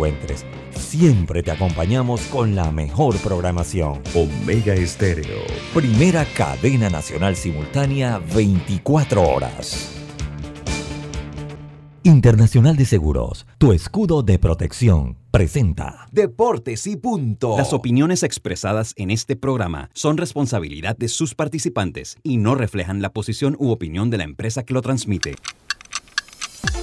encuentres. Siempre te acompañamos con la mejor programación. Omega Estéreo, primera cadena nacional simultánea 24 horas. Internacional de Seguros, tu escudo de protección, presenta Deportes y punto. Las opiniones expresadas en este programa son responsabilidad de sus participantes y no reflejan la posición u opinión de la empresa que lo transmite.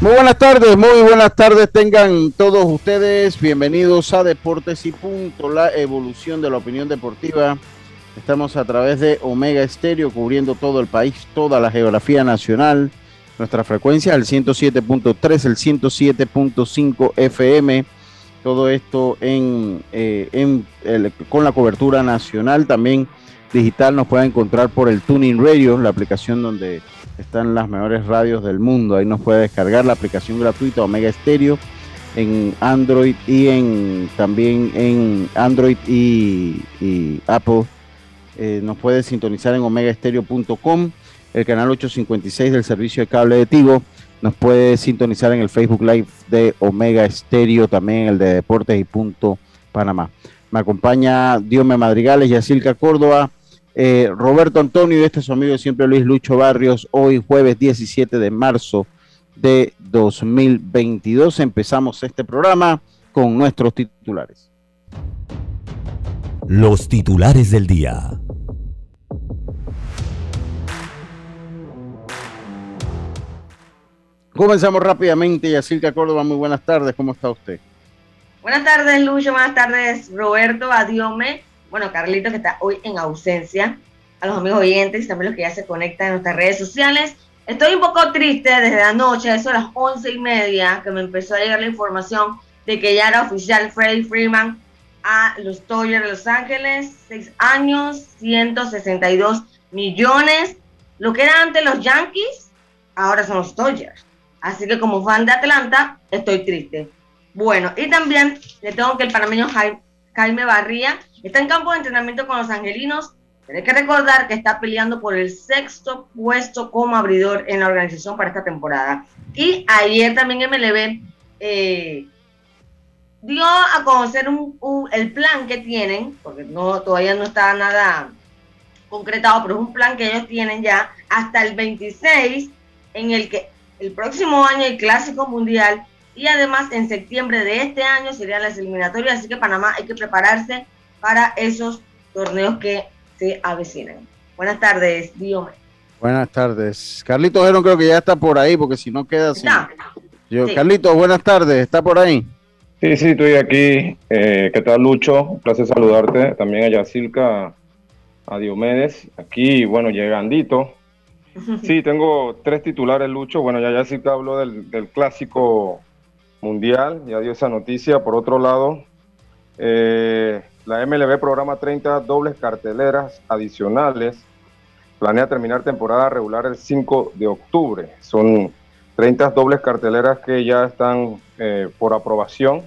Muy buenas tardes, muy buenas tardes tengan todos ustedes. Bienvenidos a Deportes y Punto, la evolución de la opinión deportiva. Estamos a través de Omega Estéreo, cubriendo todo el país, toda la geografía nacional. Nuestra frecuencia el 107.3, el 107.5 FM. Todo esto eh, en con la cobertura nacional. También digital nos puede encontrar por el Tuning Radio, la aplicación donde están las mejores radios del mundo. Ahí nos puede descargar la aplicación gratuita Omega Stereo en Android y en también en Android y, Apple. Eh, nos puede sintonizar en omegaestereo.com, el canal 856 del servicio de cable de Tigo. Nos puede sintonizar en el Facebook Live de Omega Stereo, también el de Deportes y Punto Panamá. Me acompaña Diome Madrigales, Yacilca Córdoba, eh, Roberto Antonio y este es su amigo siempre Luis Lucho Barrios. Hoy jueves 17 de marzo de 2022 empezamos este programa con nuestros titulares. Los titulares del día. Comenzamos rápidamente. Yacirca Córdoba, muy buenas tardes. ¿Cómo está usted? Buenas tardes, Lucho. Buenas tardes, Roberto. Adiome bueno, Carlito que está hoy en ausencia, a los amigos oyentes y también los que ya se conectan en nuestras redes sociales. Estoy un poco triste desde anoche, eso a las once y media, que me empezó a llegar la información de que ya era oficial Freddie Freeman a los Dodgers de Los Ángeles, seis años, 162 millones. Lo que era antes los Yankees, ahora son los Dodgers. Así que como fan de Atlanta, estoy triste. Bueno, y también le tengo que el panameño Jaime Barría Está en campo de entrenamiento con los angelinos, hay que recordar que está peleando por el sexto puesto como abridor en la organización para esta temporada. Y ayer también MLB eh, dio a conocer el plan que tienen, porque no, todavía no está nada concretado, pero es un plan que ellos tienen ya hasta el 26, en el que el próximo año el Clásico Mundial y además en septiembre de este año serían las eliminatorias, así que Panamá hay que prepararse para esos torneos que se avecinan. Buenas tardes, Diome. Buenas tardes. Carlitos Gerón creo que ya está por ahí, porque si no queda así. Yo, Carlitos, buenas tardes, ¿está por ahí? Sí, sí, estoy aquí. Eh, ¿Qué tal, Lucho? Un placer saludarte. También a Yacilca, a Diomedes. Aquí, bueno, llegandito. Sí, tengo tres titulares, Lucho. Bueno, ya Yacilca habló del, del clásico mundial, ya dio esa noticia. Por otro lado, eh, la MLB programa 30 dobles carteleras adicionales. Planea terminar temporada regular el 5 de octubre. Son 30 dobles carteleras que ya están eh, por aprobación.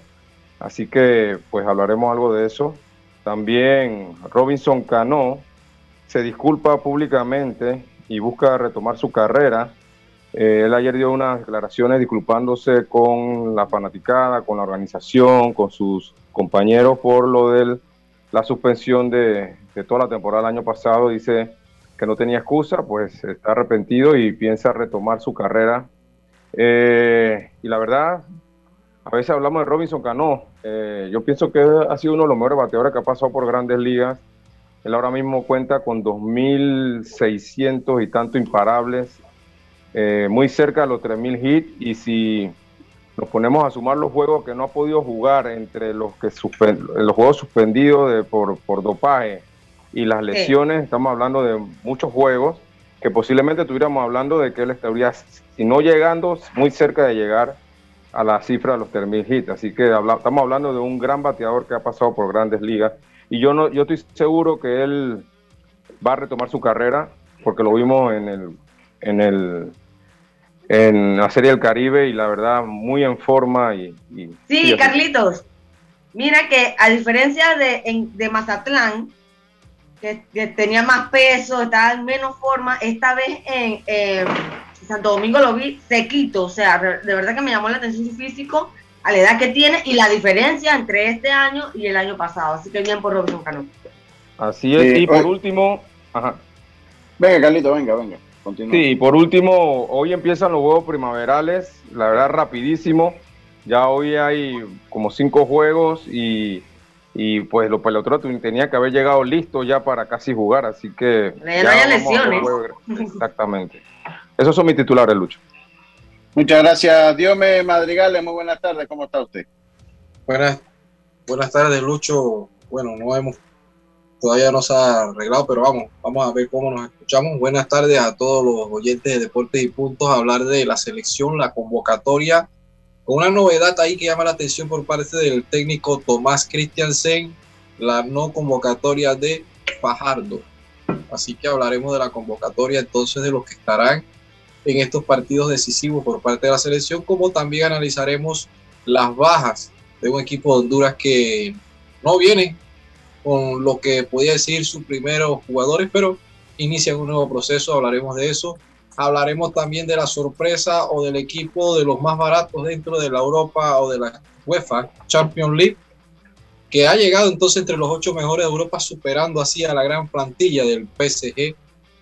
Así que pues hablaremos algo de eso. También Robinson Cano se disculpa públicamente y busca retomar su carrera. Eh, él ayer dio unas declaraciones disculpándose con la fanaticada, con la organización, con sus compañeros por lo del la suspensión de, toda la temporada del año pasado, dice que no tenía excusa, pues está arrepentido y piensa retomar su carrera. Eh, y la verdad, a veces hablamos de Robinson Cano. Eh, yo pienso que ha sido uno de los mejores bateadores que ha pasado por grandes ligas. Él ahora mismo cuenta con 2.600 y tanto imparables, eh, muy cerca de los 3.000 hits. Y si nos ponemos a sumar los juegos que no ha podido jugar entre los que los juegos suspendidos de, por, por dopaje y las lesiones, estamos hablando de muchos juegos que posiblemente estuviéramos hablando de que él estaría, si no llegando, muy cerca de llegar a la cifra de los 3.000 hits. Así que estamos hablando de un gran bateador que ha pasado por grandes ligas. Y yo, no, yo estoy seguro que él va a retomar su carrera, porque lo vimos en el, en el en la Serie del Caribe y la verdad muy en forma. Y, sí, Carlitos, mira que a diferencia de, de Mazatlán, que, tenía más peso, estaba en menos forma, esta vez en Santo Domingo lo vi sequito, o sea, de verdad que me llamó la atención su físico a la edad que tiene y la diferencia entre este año y el año pasado. Así que bien por Robinson Cano. Así es, y por último, ajá. Venga, Carlito, venga, venga. Continúa. Sí, por último, hoy empiezan los juegos primaverales, la verdad rapidísimo. Ya hoy hay como cinco juegos y, y pues los peloteros tenían que haber llegado listos ya para casi jugar, así que... no haya lesiones. Exactamente. Esos son mis titulares, Lucho. Muchas gracias, Diome Madrigales. Muy buenas tardes, ¿cómo está usted? Buenas, buenas tardes, Lucho. Bueno, no hemos, todavía no se ha arreglado, pero vamos, vamos a ver cómo nos escuchamos. Buenas tardes a todos los oyentes de Deportes y Puntos, a hablar de la selección, la convocatoria, con una novedad ahí que llama la atención por parte del técnico Tomás Christiansen, la no convocatoria de Fajardo. Así que hablaremos de la convocatoria entonces de los que estarán en estos partidos decisivos por parte de la selección, como también analizaremos las bajas de un equipo de Honduras que no viene con lo que podía decir sus primeros jugadores, pero inician un nuevo proceso, hablaremos de eso. Hablaremos también de la sorpresa o del equipo de los más baratos dentro de la Europa o de la UEFA Champions League, que ha llegado entonces entre los ocho mejores de Europa, superando así a la gran plantilla del PSG.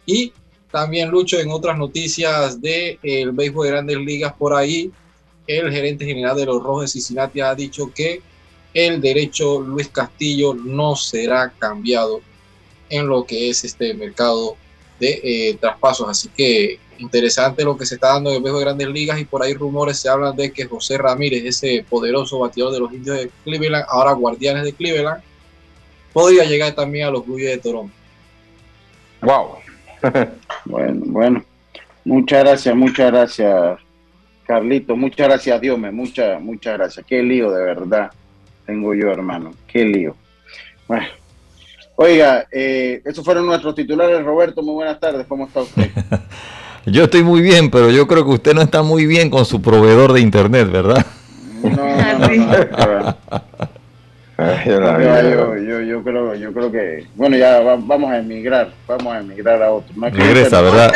Y también Lucho en otras noticias del el béisbol de grandes ligas por ahí. El gerente general de los Rojos de Cincinnati ha dicho que el derecho Luis Castillo no será cambiado en lo que es este mercado de eh, traspasos. Así que interesante lo que se está dando en el de grandes ligas y por ahí rumores se hablan de que José Ramírez, ese poderoso bateador de los indios de Cleveland, ahora guardianes de Cleveland, podría llegar también a los Blue de Toronto. Wow, bueno, bueno. Muchas gracias, muchas gracias, Carlito. Muchas gracias, Dios me muchas, muchas gracias. Qué lío, de verdad, tengo yo, hermano. Qué lío. Bueno. Oiga, eh, esos fueron nuestros titulares. Roberto, muy buenas tardes. ¿Cómo está usted? yo estoy muy bien, pero yo creo que usted no está muy bien con su proveedor de internet, ¿verdad? No, no, no, yo, yo, creo, yo creo que, bueno, ya vamos a emigrar, vamos a emigrar a otro. Regresa, ¿verdad?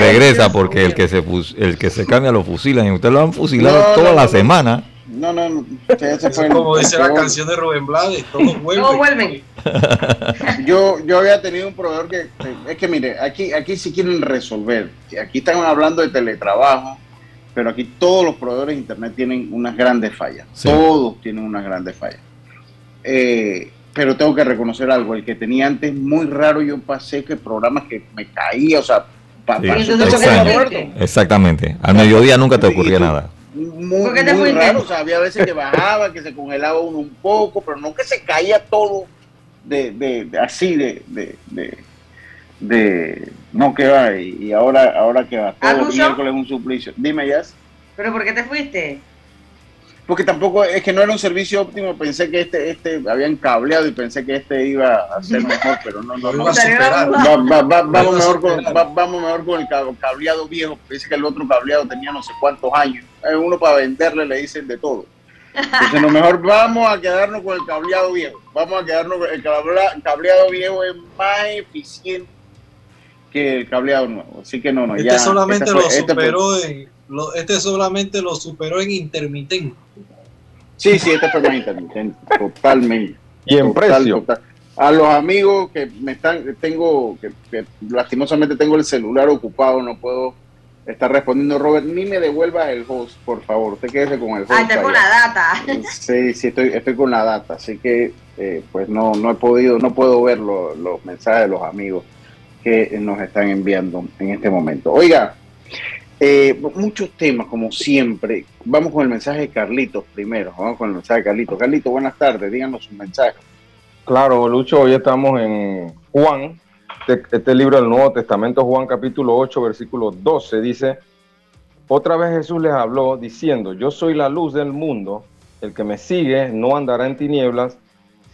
Regresa porque el que se el que se cambia lo fusilan y usted lo han fusilado toda la semana. No, no, no. como dice la canción de Rubén Blades, todos vuelven. Todos vuelven. yo, yo había tenido un proveedor que, es que mire, aquí, aquí sí quieren resolver. Aquí están hablando de teletrabajo, pero aquí todos los proveedores de internet tienen unas grandes fallas. Todos tienen unas grandes fallas. Eh, pero tengo que reconocer algo, el que tenía antes muy raro, yo pasé que programas que me caía, o sea, Exactamente, al mediodía nunca te ocurría nada. Muy, muy raro, o sea, había veces que bajaba, que se congelaba uno un poco, pero no que se caía todo de, de, así, de, de, de, no que va, y, ahora, ahora que va, todo miércoles un suplicio. Dime, ya. ¿Pero por qué te fuiste? Porque tampoco es que no era un servicio óptimo, pensé que este, este habían cableado y pensé que este iba a ser mejor, pero no, no, no. vamos, mejor con, vamos mejor con el cableado viejo, dice que el otro cableado tenía no sé cuántos años. Uno para venderle le dicen de todo. Entonces, lo mejor vamos a quedarnos con el cableado viejo. Vamos a quedarnos con el cableado viejo es más eficiente que el cableado nuevo. Así que no, no, este ya. Solamente lo este superó en, este solamente lo superó en intermitente. Sí, sí, este fue más intermitente, totalmente. Y en precio. A los amigos que me están, tengo, que, lastimosamente tengo el celular ocupado, no puedo estar respondiendo, Robert, ni me devuelvas el host, por favor, usted quédese con el host. Ah, está con la data. Sí, sí, estoy, estoy con la data, así que eh, pues no, no he podido, no puedo ver los mensajes de los amigos que nos están enviando en este momento. Oiga, eh, muchos temas, como siempre. Vamos con el mensaje de Carlitos primero. Vamos con el mensaje de Carlitos. Carlitos, buenas tardes. Díganos un mensaje. Claro, Lucho, hoy estamos en Juan, este, este, libro del Nuevo Testamento, Juan capítulo 8, versículo 12, dice, Otra vez Jesús les habló diciendo, yo soy la luz del mundo, el que me sigue no andará en tinieblas,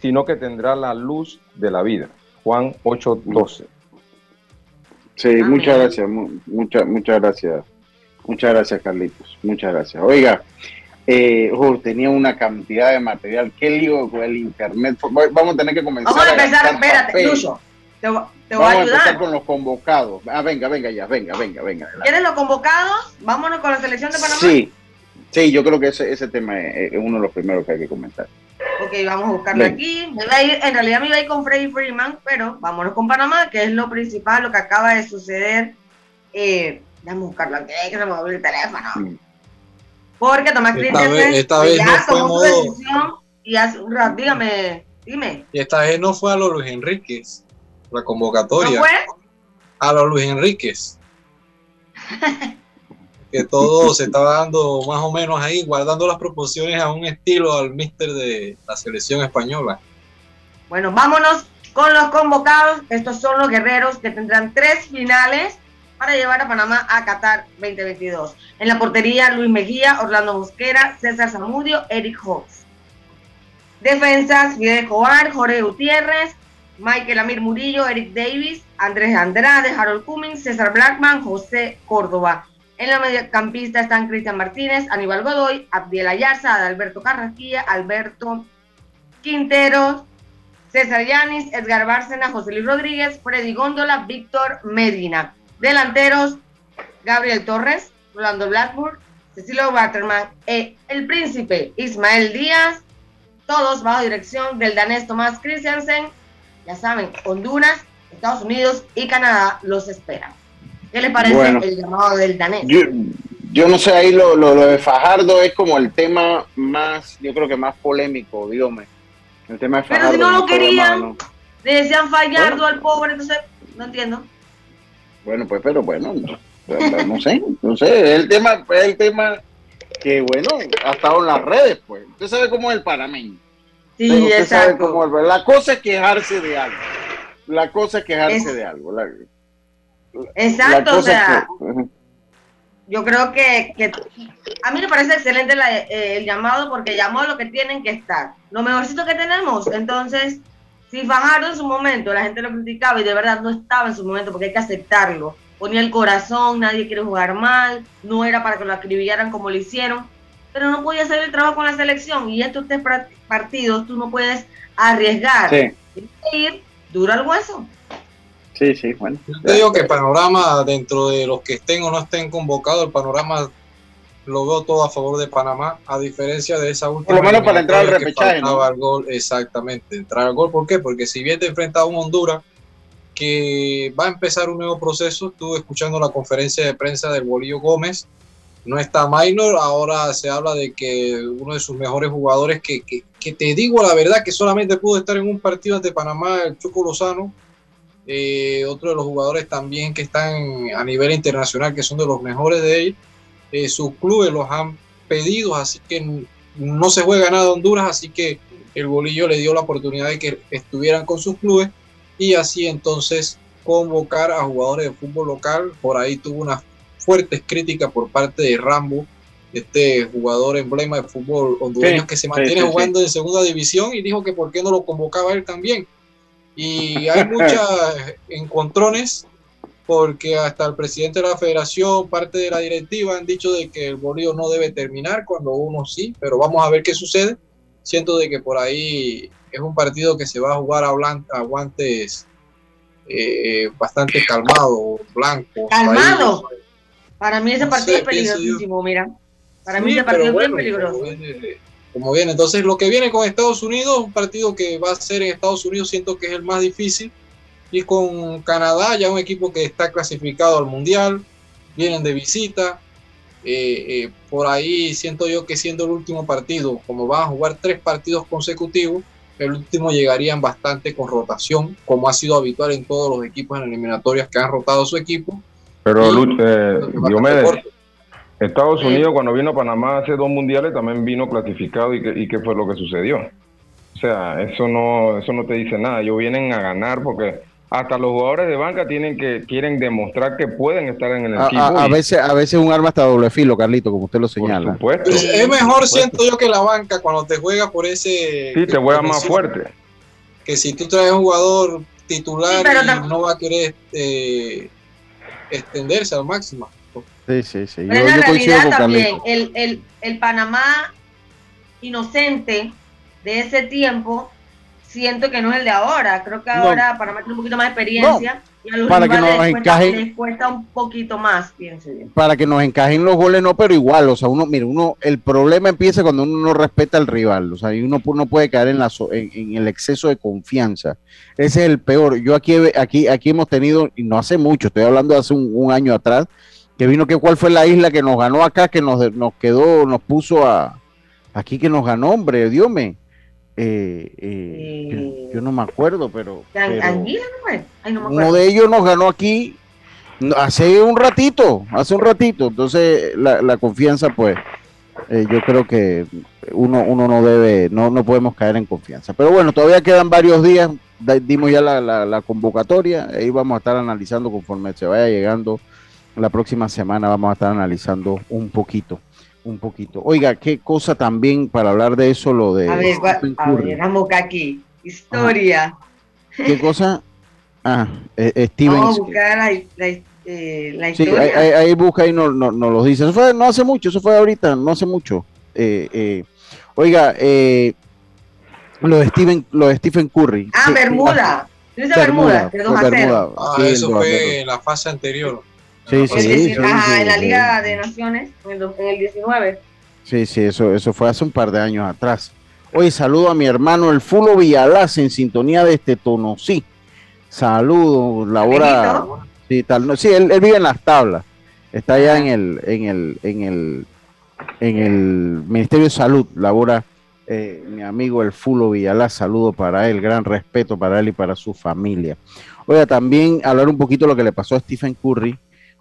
sino que tendrá la luz de la vida. Juan 8:12. Sí, muchas gracias, muchas, muchas gracias. Muchas gracias, Carlitos. Muchas gracias. Oiga, eh, tenía una cantidad de material. Qué lío con el internet. Vamos a tener que comenzar. Vamos a empezar, espérate, Lucho. Te, te voy a ayudar. a empezar con los convocados. Ah, venga, venga ya, venga, venga, venga. ¿Quieres los convocados? Vámonos con la selección de Panamá. Sí, sí, yo creo que ese, ese tema es, uno de los primeros que hay que comentar. Ok, vamos a buscarlo aquí. Me a ir, en realidad me iba a ir con Freddy Freeman, pero vámonos con Panamá, que es lo principal, lo que acaba de suceder. Eh, déjame buscarlo aquí, que se me olvidó el teléfono. Porque Tomás Christensen esta vez no fue modo... y hace un rato, dígame, dime. Y esta vez no fue a los Luis Enríquez, la convocatoria. ¿No fue? A los Luis Enríquez. que todo se estaba dando más o menos ahí, guardando las proporciones a un estilo al mister de la selección española. Bueno, vámonos con los convocados. Estos son los guerreros que tendrán tres finales para llevar a Panamá a Qatar 2022. En la portería, Luis Mejía, Orlando Mosquera, César Zamudio, Eric Hawks. Defensas, Fidel Escobar, Jorge Gutiérrez, Michael Amir Murillo, Eric Davis, Andrés Andrade, Harold Cummings, César Blackman, José Córdoba. En la mediocampista están Cristian Martínez, Aníbal Godoy, Abdiel Ayarza, Alberto Carrasquilla, Alberto Quintero, César Yanis, Edgar Bárcena, José Luis Rodríguez, Freddy Góndola, Víctor Medina. Delanteros, Gabriel Torres, Rolando Blackburn, Cecilio Waterman e el príncipe Ismael Díaz, todos bajo dirección del danés Tomás Christiansen. Ya saben, Honduras, Estados Unidos y Canadá los esperan. ¿Qué les parece el llamado del danés? Yo, no sé, ahí lo, de Fajardo es como el tema más, yo creo que más polémico, dígame. El tema de Fajardo. Pero si no lo querían, le decían Fallardo al pobre, entonces no entiendo. Bueno, pues, pero bueno, no, sé, no sé, el tema, el tema que bueno, ha estado en las redes, pues. Usted sabe cómo es el panameño. Sí, exacto. la cosa es quejarse de algo. La cosa es quejarse de algo. Exacto, o sea, yo creo que, a mí me parece excelente eh, el llamado porque llamó a lo que tienen que estar. Lo mejorcito que tenemos, entonces si Fajardo en su momento la gente lo criticaba y de verdad no estaba en su momento porque hay que aceptarlo. Ponía el corazón, nadie quiere jugar mal, no era para que lo acribillaran como lo hicieron, pero no podía hacer el trabajo con la selección y estos tres partidos tú no puedes arriesgar. Sí. Ir duro al hueso. Sí, sí, bueno. Yo te digo que el panorama dentro de los que estén o no estén convocados, el panorama lo veo todo a favor de Panamá, a diferencia de esa última. Por lo menos para entrar al repechaje. ¿no? Al gol, exactamente, entrar al gol. ¿Por qué? Porque si bien te enfrenta a un Honduras que va a empezar un nuevo proceso, estuve escuchando la conferencia de prensa del Bolillo Gómez, no está Minor, ahora se habla de que uno de sus mejores jugadores, que, que, que te digo la verdad, que solamente pudo estar en un partido ante Panamá, el Choco Lozano, eh, otro de los jugadores también que están a nivel internacional, que son de los mejores de él, eh, sus clubes los han pedido, así que no se juega nada Honduras, así que el bolillo le dio la oportunidad de que estuvieran con sus clubes y así entonces convocar a jugadores de fútbol local. Por ahí tuvo unas fuertes críticas por parte de Rambo, este jugador emblema de fútbol hondureño que se mantiene jugando en segunda división y dijo que por qué no lo convocaba él también. Y hay muchos encontrones porque hasta el presidente de la federación, parte de la directiva han dicho de que el bolío no debe terminar cuando uno sí, pero vamos a ver qué sucede. Siento de que por ahí es un partido que se va a jugar a, guantes eh, bastante calmado, blanco. Calmado. Para mí ese partido es peligrosísimo, mira. Para mí ese partido es muy peligroso. Como viene, entonces lo que viene con Estados Unidos, un partido que va a ser en Estados Unidos, siento que es el más difícil y con Canadá, ya un equipo que está clasificado al Mundial, vienen de visita. Eh, eh, por ahí siento yo que siendo el último partido, como van a jugar tres partidos consecutivos, el último llegarían bastante con rotación, como ha sido habitual en todos los equipos en eliminatorias que han rotado su equipo. Pero eh, Diomedes, Estados Unidos cuando vino a Panamá hace dos mundiales también vino clasificado y qué, y qué fue lo que sucedió. O sea, eso no, eso no te dice nada. Ellos vienen a ganar porque hasta los jugadores de banca tienen que quieren demostrar que pueden estar en el equipo. A, veces a veces un arma hasta doble filo, Carlito, como usted lo señala. es mejor siento yo que la banca cuando te juega por ese Sí, te juega más fuerte. Que si tú traes un jugador titular y no va a querer eh, extenderse al máximo. Sí, sí, sí. Pero en la realidad también, el, el, el Panamá inocente de ese tiempo siento que no es el de ahora. Creo que ahora para meter un poquito más de experiencia y a los para que nos encajen, les cuesta un poquito más, pienso yo. Para que nos encajen los goles, no, pero igual, o sea, uno, mire, uno, el problema empieza cuando uno no respeta al rival, o sea, y uno no puede caer en, la, en, el exceso de confianza. Ese es el peor. Yo aquí, aquí, aquí hemos tenido, y no hace mucho, estoy hablando de hace un, año atrás, que vino que cuál fue la isla que nos ganó acá, que nos, nos quedó, nos puso a, aquí que nos ganó, hombre, Dios mío eh, eh, yo, no me acuerdo, pero. Uno de ellos nos ganó aquí hace un ratito, hace un ratito. Entonces, la, confianza, pues, eh, yo creo que uno, uno no debe, no, no podemos caer en confianza. Pero bueno, todavía quedan varios días. Dimos ya la, la convocatoria. Ahí vamos a estar analizando conforme se vaya llegando. La próxima semana vamos a estar analizando un poquito un poquito. Oiga, qué cosa también para hablar de eso, lo de. A ver, a ver vamos aquí. Historia. ¿Qué cosa? Ah, eh, Steven. Vamos a buscar la, eh, la, historia. Sí, ahí, busca y nos no, no lo dice. Eso fue no hace mucho, eso fue ahorita, no hace mucho. Eh, eh, oiga, eh, lo de Steven, lo de Stephen Curry. Ah, Bermuda. Bermuda, Bermuda, Bermuda. Ah, eso fue la fase anterior. Sí, sí, sí, en la Liga de Naciones, en el, 19. Sí, sí, eso, eso fue hace un par de años atrás. Oye, saludo a mi hermano el Fulo Villalaz en sintonía de este tono. Sí, saludo, labora. Sí, tal, sí él, vive en las tablas. Está allá en el, en el, en el, en el Ministerio de Salud, labora eh, mi amigo el Fulo Villalaz, saludo para él, gran respeto para él y para su familia. Oiga, también hablar un poquito de lo que le pasó a Stephen Curry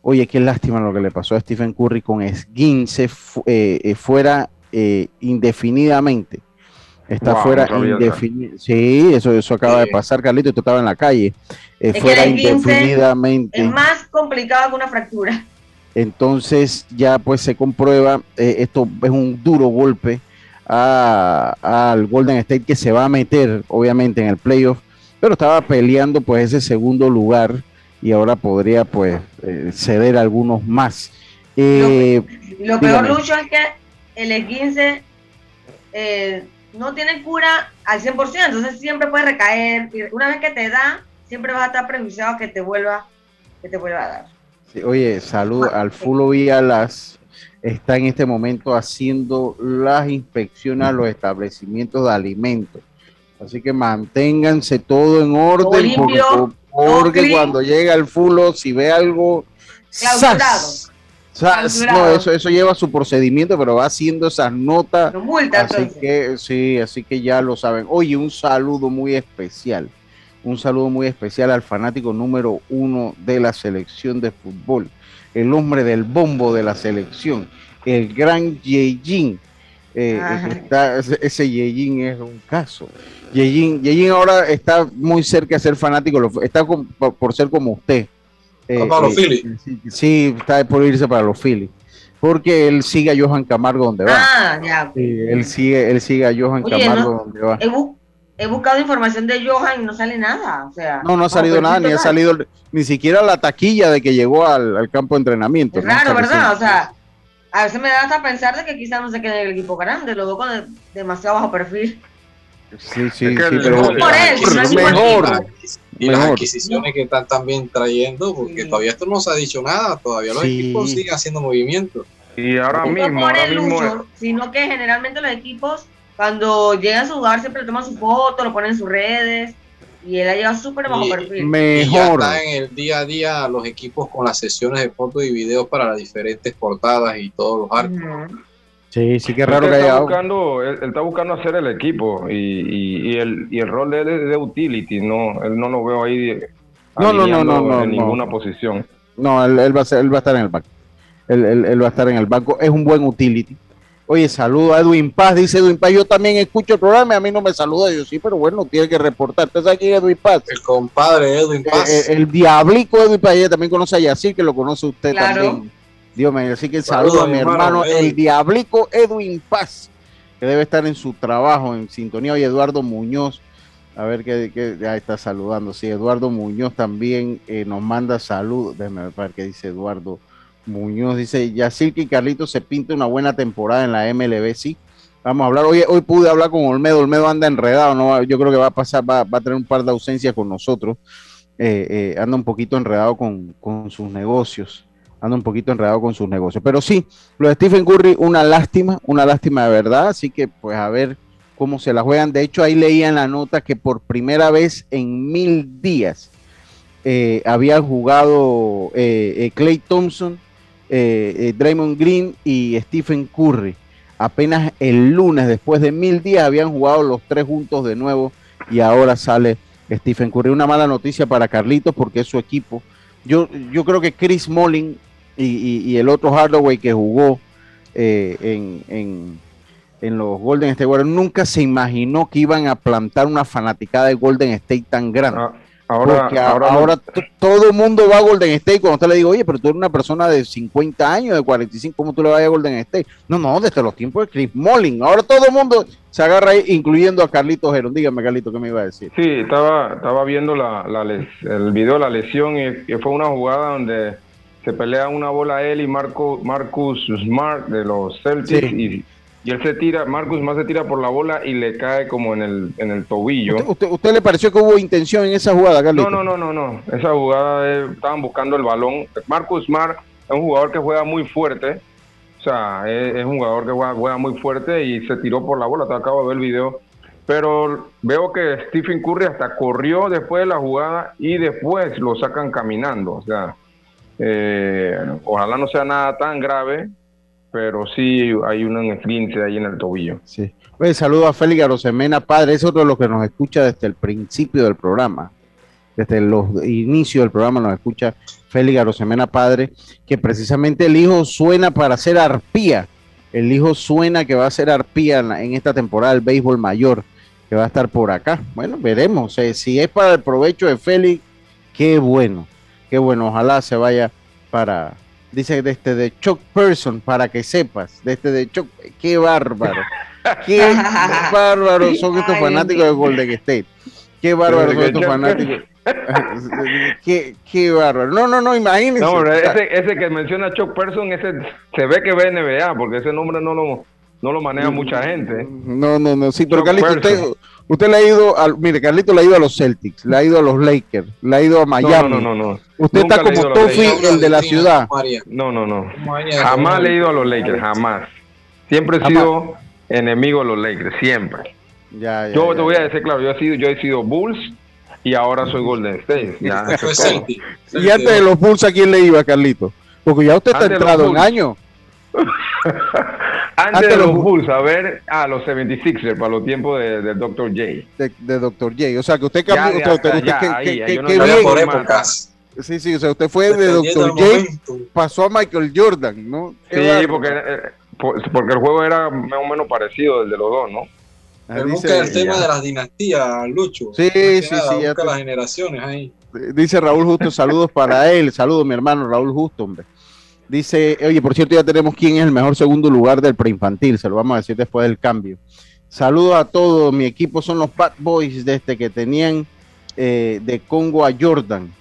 Oye, qué lástima lo que le pasó a Stephen Curry con esguince eh, eh, fuera eh, indefinidamente. Está fuera indefinidamente. Sí, eso, eso acaba de pasar, Carlito, tú estaba en la calle. fuera indefinidamente. Es más complicado que una fractura. Entonces ya pues se comprueba, esto es un duro golpe al Golden State que se va a meter obviamente en el playoff, pero estaba peleando pues ese segundo lugar y ahora podría pues eh, ceder algunos más. Eh, lo, peor, Lucho, es que el E15 eh, no tiene cura al 100%, entonces siempre puede recaer. Y una vez que te da, siempre vas a estar prejuiciado que te vuelva, que te vuelva a dar. oye, salud al Fulo Vialas. Está en este momento haciendo las inspecciones a los establecimientos de alimentos. Así que manténganse todo en orden. Porque cuando llega el fulo, si ve algo, ¡zas! no, eso, eso lleva su procedimiento, pero va haciendo esas notas. así que sí, así que ya lo saben. Oye, un saludo muy especial. Un saludo muy especial al fanático número uno de la selección de fútbol. El hombre del bombo de la selección. El gran Yejin. Eh, ese Yejin es un caso. Yejin, ahora está muy cerca de ser fanático, está por ser como usted. Eh, para los eh, Phillies. Sí, está por irse para los Phillies. Porque él sigue a Johan Camargo donde va. Ah, ya. él, sigue, él sigue a Johan Camargo donde va. He, buscado información de Johan y no sale nada. O sea, no, no ha salido nada, ni ha salido ni siquiera la taquilla de que llegó al, campo de entrenamiento. Claro, ¿verdad? O sea, a veces me da hasta pensar de que quizás no se quede en el equipo grande, lo veo con demasiado bajo perfil. Sí, sí, sí, pero mejor. Y las adquisiciones que están también trayendo, porque todavía esto no se ha dicho nada, todavía los equipos siguen haciendo movimientos. Y ahora mismo, ahora mismo sino que generalmente los equipos cuando llegan a su jugar siempre toman su foto, lo ponen en sus redes y él ha llegado súper bajo perfil. Mejor. Y ya está en el día a día los equipos con las sesiones de fotos y videos para las diferentes portadas y todos los artes. Sí, sí que es raro que haya... Buscando, él, está buscando hacer el equipo y, y, el, y el rol de él es de utility, no, él no lo veo ahí no, no, no, no, en ninguna posición. No, él, va a ser, él va a estar en el banco. Él, él, va a estar en el banco. Es un buen utility. Oye, saludo a Edwin Paz, dice Edwin Paz, yo también escucho el programa y a mí no me saluda, yo sí, pero bueno, tiene que reportar. ¿Usted sabe quién es Edwin Paz? El compadre Edwin Eh, Paz. eh, el, diablico Edwin Paz, ella también conoce a Yacir, que lo conoce usted Claro. también. Dios mío, así que saludo a mi hermano, hermano, el diablico Edwin Paz, que debe estar en su trabajo, en sintonía. Oye, Eduardo Muñoz, a ver qué, ya está saludando. Sí, Eduardo Muñoz también eh, nos manda saludos. Déjame ver qué dice Eduardo Muñoz. Dice, Yacir y Carlitos se pinta una buena temporada en la MLB, sí. Vamos a hablar. Hoy, hoy pude hablar con Olmedo. Olmedo anda enredado, ¿no? Yo creo que va a pasar, va, va a tener un par de ausencias con nosotros. Eh, eh, anda un poquito enredado con, con sus negocios. Anda un poquito enredado con sus negocios. Pero sí, lo de Stephen Curry, una lástima, una lástima de verdad. Así que, pues, a ver cómo se la juegan. De hecho, ahí leía en la nota que por primera vez en mil días eh, habían jugado eh, eh, Clay Thompson, eh, eh, Draymond Green y Stephen Curry. Apenas el lunes, después de mil días, habían jugado los tres juntos de nuevo y ahora sale Stephen Curry. Una mala noticia para Carlitos porque es su equipo. Yo, yo creo que Chris Mullin y, y- y el otro Hardaway que jugó eh, en, en- en los Golden State Warriors nunca se imaginó que iban a plantar una fanaticada de Golden State tan grande. Ah, Ahora, Porque a- ahora, ahora, todo el mundo va a Golden State. Cuando usted le digo, oye, pero tú eres una persona de 50 años, de 45, ¿cómo tú le vas a Golden State? No, no, desde los tiempos de Chris Mullin. Ahora todo el mundo se agarra ahí, incluyendo a Carlitos Gerón. Dígame, Carlitos, ¿qué me iba a decir? Sí, estaba, estaba viendo la, la les- el video de la lesión y que fue una jugada donde se pelea una bola él y Marco, Marcus Smart de los Celtics Sí. y, y él se tira, Marcus Smart se tira por la bola y le cae como en el, en el tobillo. ¿Usted, usted, usted le pareció que hubo intención en esa jugada, Carlitos? No, no, no, no, no. Esa jugada eh, estaban buscando el balón. Marcus Smart es un jugador que juega muy fuerte. O sea, es, es un jugador que juega, juega muy fuerte y se tiró por la bola. Te acabo de ver el video. Pero veo que Stephen Curry hasta corrió después de la jugada y después lo sacan caminando. O sea, eh, ojalá no sea nada tan grave, pero sí hay un esguince ahí en el tobillo. Sí. Oye, saludo a Félix Arosemena, padre, es otro de los que nos escucha desde el principio del programa. Desde los inicios del programa nos escucha Félix Arosemena, padre, que precisamente el hijo suena para ser arpía. El hijo suena que va a ser arpía en esta temporada del béisbol mayor, que va a estar por acá. Bueno, veremos. eh, si es para el provecho de Félix, qué bueno, qué bueno. Ojalá se vaya para, dice desde de Chuck Person, para que sepas, desde de Chuck, qué bárbaro. Qué bárbaros son estos fanáticos de. Golden State. Qué bárbaros son que estos fanáticos. qué, qué bárbaro. No, no, no, imagínense. No, ese, ese que menciona Chuck Person, ese se ve que ve NBA, porque ese nombre no lo, no lo maneja mucha gente. No, no, no, sí, pero Carlito, usted. Usted le ha ido, al, mire, Carlito le ha ido a los Celtics, le ha ido a los Lakers, le ha ido a Miami. No, no, no, no. Usted Nunca está como Lakers. el de la ciudad. No, no, no. Jamás le he ido a los Lakers, jamás. Siempre he Jamás. sido enemigo de los Lakers, siempre. Ya, ya, Yo ya, te voy a decir, claro, yo he sido, yo he sido Bulls y ahora soy Golden State. Ya. Y antes de los Bulls, ¿a quién le iba, Carlito? Porque ya usted está Antes entrado en año. Antes, Antes de los los Bulls. A ver, a los 76ers para los tiempos de, de Dr. J. De, de Dr. J. O sea, que usted Ya, cambió. ya, usted, usted- ya, que- ahí, que- ahí, que- yo no qué sabía bien. por épocas. Sí, sí, o sea, usted fue de Dr. J, pasó a Michael Jordan, ¿no? Sí, porque, eh, por- porque el juego era más o menos parecido del de los dos, ¿no? Ah, busca el tema ya. de las dinastías, Lucho. Sí, sí, nada, sí, ya Busca te- las generaciones ahí. Dice Raúl Justo, saludos para él. Saludos, mi hermano Raúl Justo, hombre. Dice, oye, por cierto, ya tenemos quién es el mejor segundo lugar del preinfantil. Se lo vamos a decir después del cambio. Saludos a todos. Mi equipo son los Bad Boys desde que tenían eh, de Congo a Jordan.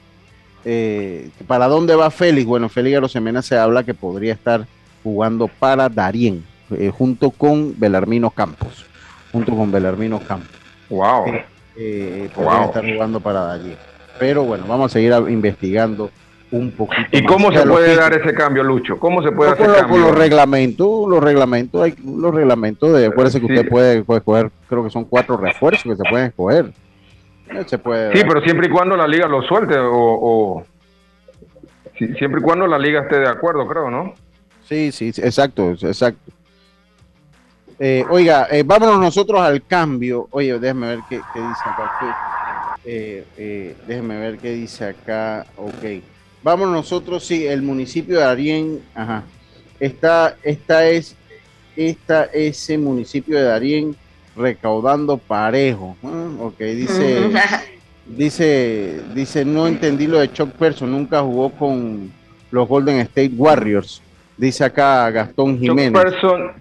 Eh, ¿Para dónde va Félix? Bueno, Félix Arosemena se habla que podría estar jugando para Darien, eh, junto con Belarmino Campos. Junto con Belarmino Campos Wow. podrían Wow. estar jugando para allí. Pero bueno, vamos a seguir investigando un poquito. ¿Y cómo se puede dar ese cambio, Lucho? ¿Cómo se puede hacer con cambio? los reglamentos, los reglamentos, hay los reglamentos de, acuérdese que Sí. usted puede, puede escoger, creo que son cuatro refuerzos que se pueden escoger. Eh, Se puede Sí, dar. pero siempre y cuando la liga lo suelte o, o- sí, siempre y cuando la liga esté de acuerdo, creo, ¿no? Sí, sí, exacto, exacto. Eh, oiga, eh, vámonos nosotros al cambio. Oye, déjeme ver qué, qué dice acá. eh, déjeme ver qué dice acá. Ok. Vámonos nosotros, sí, el municipio de Arién. Ajá. Esta, esta es está ese municipio de Darien recaudando parejo. Ah, ok, dice, dice, dice, no entendí lo de Chuck Person, nunca jugó con los Golden State Warriors. Dice acá Gastón Jiménez.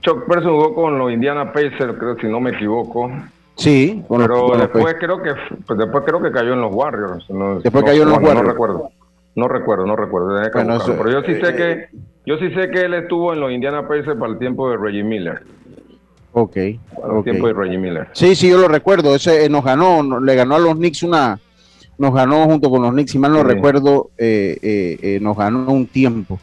Chuck Person, jugó con los Indiana Pacers, creo, si no me equivoco. Sí, pero después creo que pues después creo que cayó en los Warriors. después cayó en los Warriors. No recuerdo. No recuerdo, recuerdo. pero yo sí sé eh, que yo sí sé que él estuvo en los Indiana Pacers para el tiempo de Reggie Miller. Ok. Para el tiempo de Reggie Miller. Sí, sí, yo lo recuerdo. Ese eh, nos ganó, le ganó a los Knicks una, nos ganó junto con los Knicks, si mal no recuerdo, eh, nos ganó un tiempo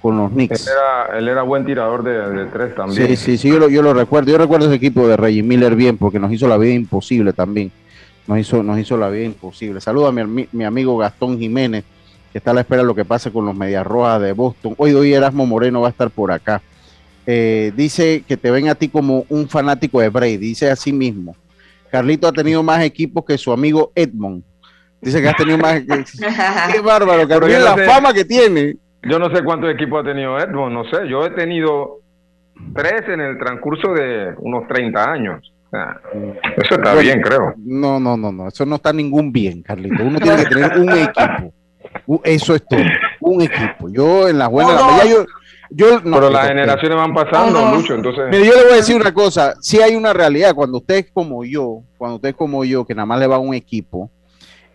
con los Knicks. Él era, buen tirador de, tres también. Sí, sí, sí, yo lo, yo lo recuerdo. Yo recuerdo ese equipo de Reggie Miller bien, porque nos hizo la vida imposible también. Nos hizo, nos hizo la vida imposible. Saluda a mi, mi amigo Gastón Jiménez que está a la espera de lo que pase con los Medias Rojas de Boston. Hoy, hoy Erasmo Moreno va a estar por acá. Eh, dice que te ven a ti como un fanático de Brady, dice así mismo. Carlito ha tenido más equipos que su amigo Edmond. Dice que has tenido más. Qué bárbaro, Carlito, la fama que tiene. Yo no sé cuántos equipos ha tenido Edmond, no sé. Yo he tenido tres en el transcurso de unos 30 años. eso está bien, creo. No, no, no, no. Eso no está ningún bien, Carlito. Uno tiene que tener un equipo. Eso es todo. Un equipo. Yo en las buenas. yo, Pero las generaciones van pasando mucho, entonces. yo le voy a decir una cosa. Si hay una realidad. Cuando usted es como yo, cuando usted es como yo, que nada más le va a un equipo,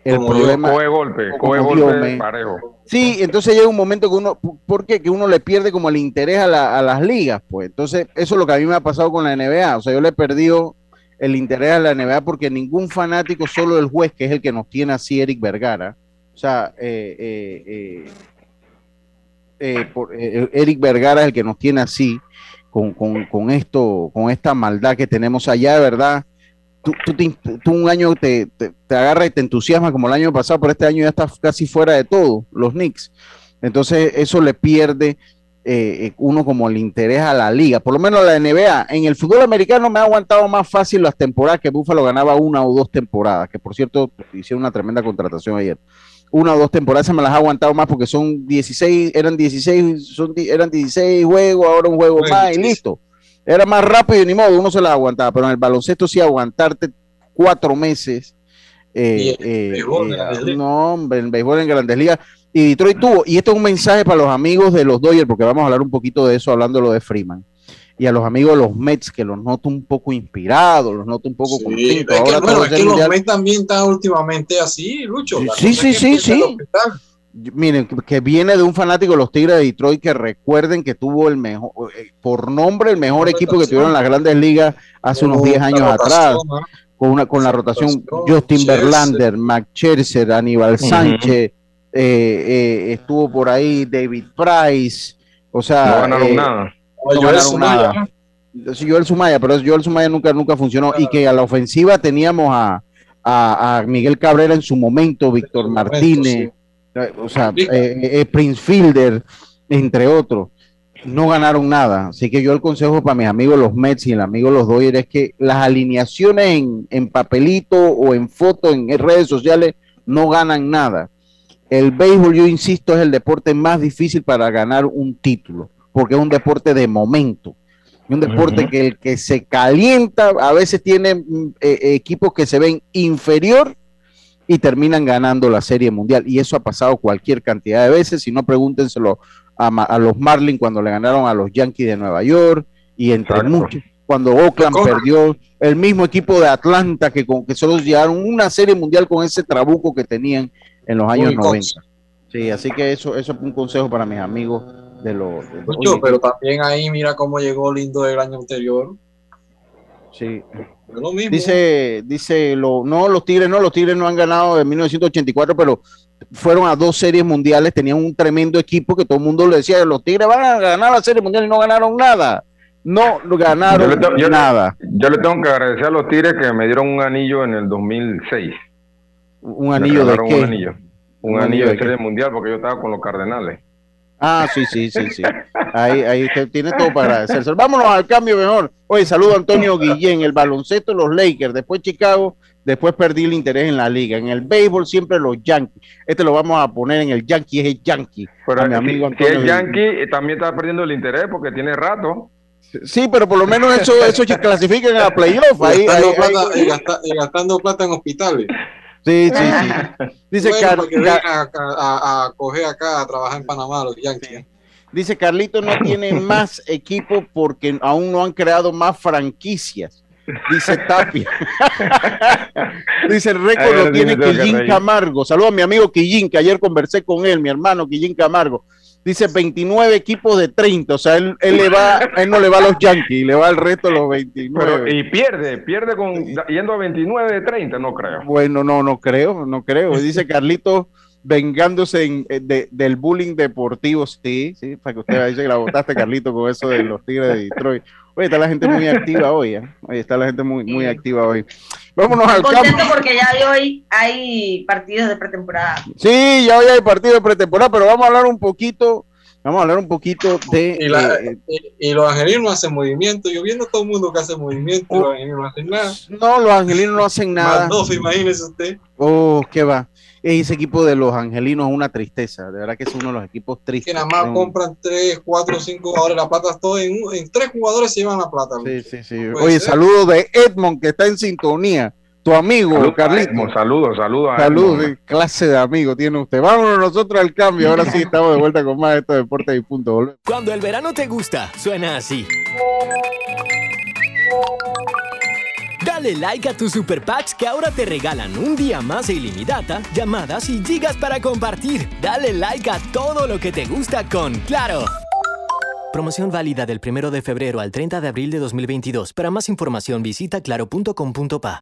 el problema. coge golpe, coge golpe parejo. Sí, entonces llega un momento que uno, ¿por qué? Que uno le pierde como el interés a, a, las ligas, pues. Entonces, eso es lo que a mí me ha pasado con la NBA. O sea, yo le he perdido el interés a la NBA porque ningún fanático, solo el juez, que es el que nos tiene así, Eric Vergara, o sea, eh, eh, eh, Eric Vergara es el que nos tiene así, con, esto, con esta maldad que tenemos allá, de verdad. Tú, un año te, te, te agarra y te entusiasma como el año pasado, pero este año ya está casi fuera de todo, los Knicks. Entonces eso le pierde uno como el interés a la liga, por lo menos la NBA. En el fútbol americano me ha aguantado más fácil las temporadas que Buffalo ganaba una o dos temporadas, que por cierto hicieron una tremenda contratación ayer una o dos temporadas me las ha aguantado más porque son 16, eran 16, son, eran 16 juegos, ahora un juego más y listo. Era más rápido y ni modo, uno se las aguantaba, pero en el baloncesto sí aguantarte cuatro meses. Eh, eh, eh, no, hombre, en béisbol en Grandes Ligas. Y Detroit tuvo, y esto es un mensaje para los amigos de los Dodgers, porque vamos a hablar un poquito de eso hablando de lo de Freeman y a los amigos de los Mets que los noto un poco inspirados, los noto un poco sí, contentos. Ahora bueno, es que los Mets también están últimamente así, Lucho. Sí, sí, sí, sí. Miren, que viene de un fanático de los Tigres de Detroit que recuerden que tuvo el mejor, eh, por nombre, el mejor equipo que tuvieron en las grandes ligas hace unos 10 años atrás. Con, una, con la rotación Justin Verlander, Mac Scherzer, Aníbal Sánchez, eh, eh, estuvo por ahí David Price, o sea, no ganaron nada Joel Sumaya. Sí, Joel Sumaya, pero Joel Sumaya nunca, nunca funcionó. Y que a la ofensiva teníamos a, a, Miguel Cabrera en su momento, Víctor Martínez, o sea, eh, eh, Prince Fielder, entre otros. No ganaron nada. Así que yo el consejo para mis amigos los Mets y el amigo los Dodgers es que las alineaciones en, en papelito o en foto en redes sociales no ganan nada. El béisbol, yo insisto, es el deporte más difícil para ganar un título porque es un deporte de momento. Un deporte que el que se calienta a veces tiene mm, eh, equipos que se ven inferior y terminan ganando la Serie Mundial. Y eso ha pasado cualquier cantidad de veces. Si no, pregúntenselo a, los Marlins cuando le ganaron a los Yankees de Nueva York y entre muchos. Cuando Oakland perdió, el mismo equipo de Atlanta que, con, que solo llegaron una Serie Mundial con ese trabuco que tenían en los años 90. Sí, así que eso, eso es un consejo para mis amigos de los. pero también ahí mira cómo llegó Lindo del año anterior. Sí. Dice, dice, lo, no, los Tigres no, los Tigres no han ganado en 1984, pero fueron a dos series mundiales, tenían un tremendo equipo que todo el mundo le decía, los Tigres van a ganar la serie mundial y no ganaron nada. No ganaron nada. Yo le tengo que agradecer a los Tigres que me dieron un anillo en el 2006. ¿Un anillo de qué? Un anillo un, anillo, de, serie mundial porque yo estaba con los Cardenales. Ah, sí, sí, sí, sí. Ahí, ahí usted tiene todo para agradecerse. Vámonos al cambio mejor. Oye, saludo a Antonio Guillén, el baloncesto, los Lakers, después Chicago, después perdí el interés en la liga. En el béisbol siempre los Yankees. Este lo vamos a poner en el Yankee, es el Yankee. Pero mi amigo si, Antonio si es Yankee, también está perdiendo el interés porque tiene rato. Sí, pero por lo menos eso, eso clasifican a playoff. Ahí, gastando, plata, y gastando plata en hospitales. Sí, sí, sí. Dice bueno, que a, a, a, coger acá a trabajar en Panamá los Yankees. Dice Carlito no tiene más equipo porque aún no han creado más franquicias. Dice Tapia. Dice el récord lo tiene Quillín Camargo. Saludos a mi amigo Quillín, que ayer conversé con él, mi hermano Quillín Camargo. Dice 29 equipos de 30, o sea, él, él, le va, él no le va a los Yankees, le va al resto de los 29. y pierde, pierde con yendo a 29 de 30, no creo. Bueno, no, no creo, no creo. Dice Carlito vengándose eh, del bullying deportivo, sí, sí, para que usted dice que la votaste, Carlito, con eso de los Tigres de Detroit. Oye, está la gente muy activa hoy, ¿eh? Oye, está la gente muy, muy activa hoy. Vámonos al contento porque ya hoy hay partidos de pretemporada. Sí, ya hoy hay partidos de pretemporada, pero vamos a hablar un poquito, vamos a hablar un poquito de... Y, eh, y, los angelinos no hacen movimiento, yo viendo a todo el mundo que hace movimiento, los angelinos no hacen nada. No, los angelinos no hacen nada. Más imagínese usted. Oh, qué va ese equipo de los angelinos es una tristeza. De verdad que es uno de los equipos tristes. Que nada más compran 3, 4, 5 jugadores. La plata todo en, en 3 jugadores se llevan la plata. Sí, sí, sí. Oye, saludo de Edmond que está en sintonía. Tu amigo, Carlitos. Saludos, saludos. Saludos, clase de amigo tiene usted. Vámonos nosotros al cambio. Ahora sí estamos de vuelta con más de estos deportes y punto. Cuando el verano te gusta, suena así. Dale like a tus super packs que ahora te regalan un día más de ilimitada, llamadas y gigas para compartir. Dale like a todo lo que te gusta con Claro. Promoción válida del 1 de febrero al 30 de abril de 2022. Para más información visita claro.com.pa.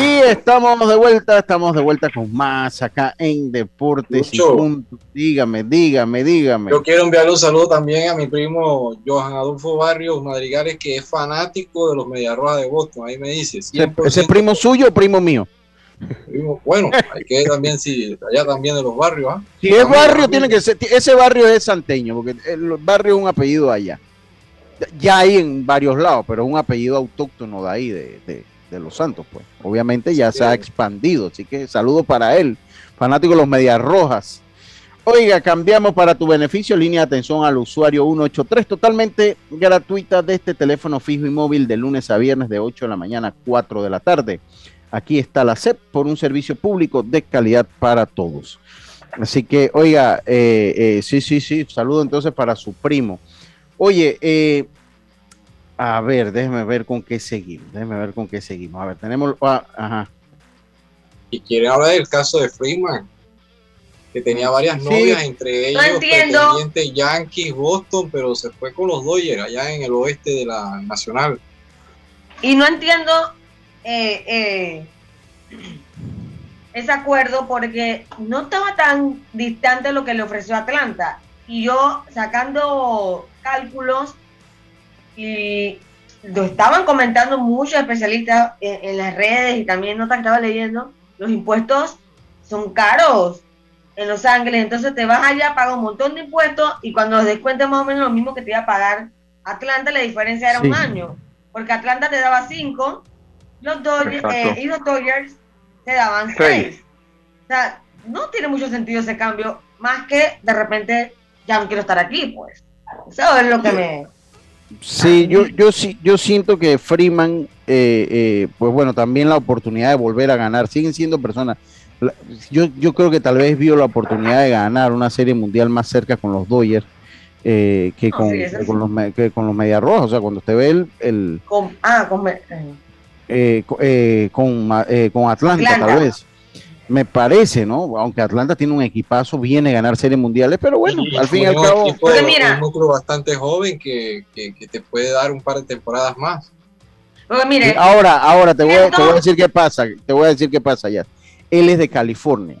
Estamos de vuelta, estamos de vuelta con más acá en Deportes y Punto. Dígame, dígame, dígame. Yo quiero enviarle un saludo también a mi primo Johan Adolfo Barrios Madrigales, que es fanático de los Mediarrojas de Boston. Ahí me dice. ¿Ese primo suyo o primo mío? bueno, hay que también, sí, allá también de los barrios. ¿ah? Si es barrio, tiene que ser, ese barrio es santeño, porque el barrio es un apellido allá. Ya hay en varios lados, pero es un apellido autóctono de ahí, de de los Santos, pues. Obviamente ya se ha expandido, así que saludo para él, fanático de los Medias Rojas. Oiga, cambiamos para tu beneficio, línea de atención al usuario 183, totalmente gratuita de este teléfono fijo y móvil de lunes a viernes de 8 de la mañana a 4 de la tarde. Aquí está la CEP por un servicio público de calidad para todos. Así que, oiga, eh, eh, sí, sí, sí, saludo entonces para su primo. Oye, eh, a ver, déjeme ver con qué seguimos. Déjeme ver con qué seguimos. A ver, tenemos. Ah, ajá. Y quiere hablar del caso de Freeman, que tenía varias novias, entre ellos no Yankees, Boston, pero se fue con los Dodgers allá en el oeste de la Nacional. Y no entiendo eh, eh, ese acuerdo porque no estaba tan distante lo que le ofreció Atlanta. Y yo sacando cálculos, y lo estaban comentando muchos especialistas en, las redes y también notas que estaba leyendo, los impuestos son caros en Los Ángeles, entonces te vas allá, pagas un montón de impuestos y cuando los descuentes más o menos lo mismo que te iba a pagar Atlanta la diferencia era un año, porque Atlanta te daba cinco, los Dodgers eh, y los Dodgers te daban seis. O sea, no tiene mucho sentido ese cambio, más que de repente ya no quiero estar aquí, pues. Eso es lo que me... Sí, yo, yo sí, yo siento que Freeman, eh, eh, pues bueno, también la oportunidad de volver a ganar, siguen siendo personas. Yo, yo creo que tal vez vio la oportunidad de ganar una serie mundial más cerca con los Dodgers eh, que, con, con, los, que con los Medias Rojas. O sea, cuando usted ve el. el con, ah, con, con, Atlanta, tal vez me parece, ¿no? Aunque Atlanta tiene un equipazo, viene a ganar series mundiales, pero bueno, al fin y al cabo. Es un núcleo bastante joven que, que, te puede dar un par de temporadas más. mire, ahora, ahora te voy, te voy, a decir qué pasa, te voy a decir qué pasa ya. Él es de California.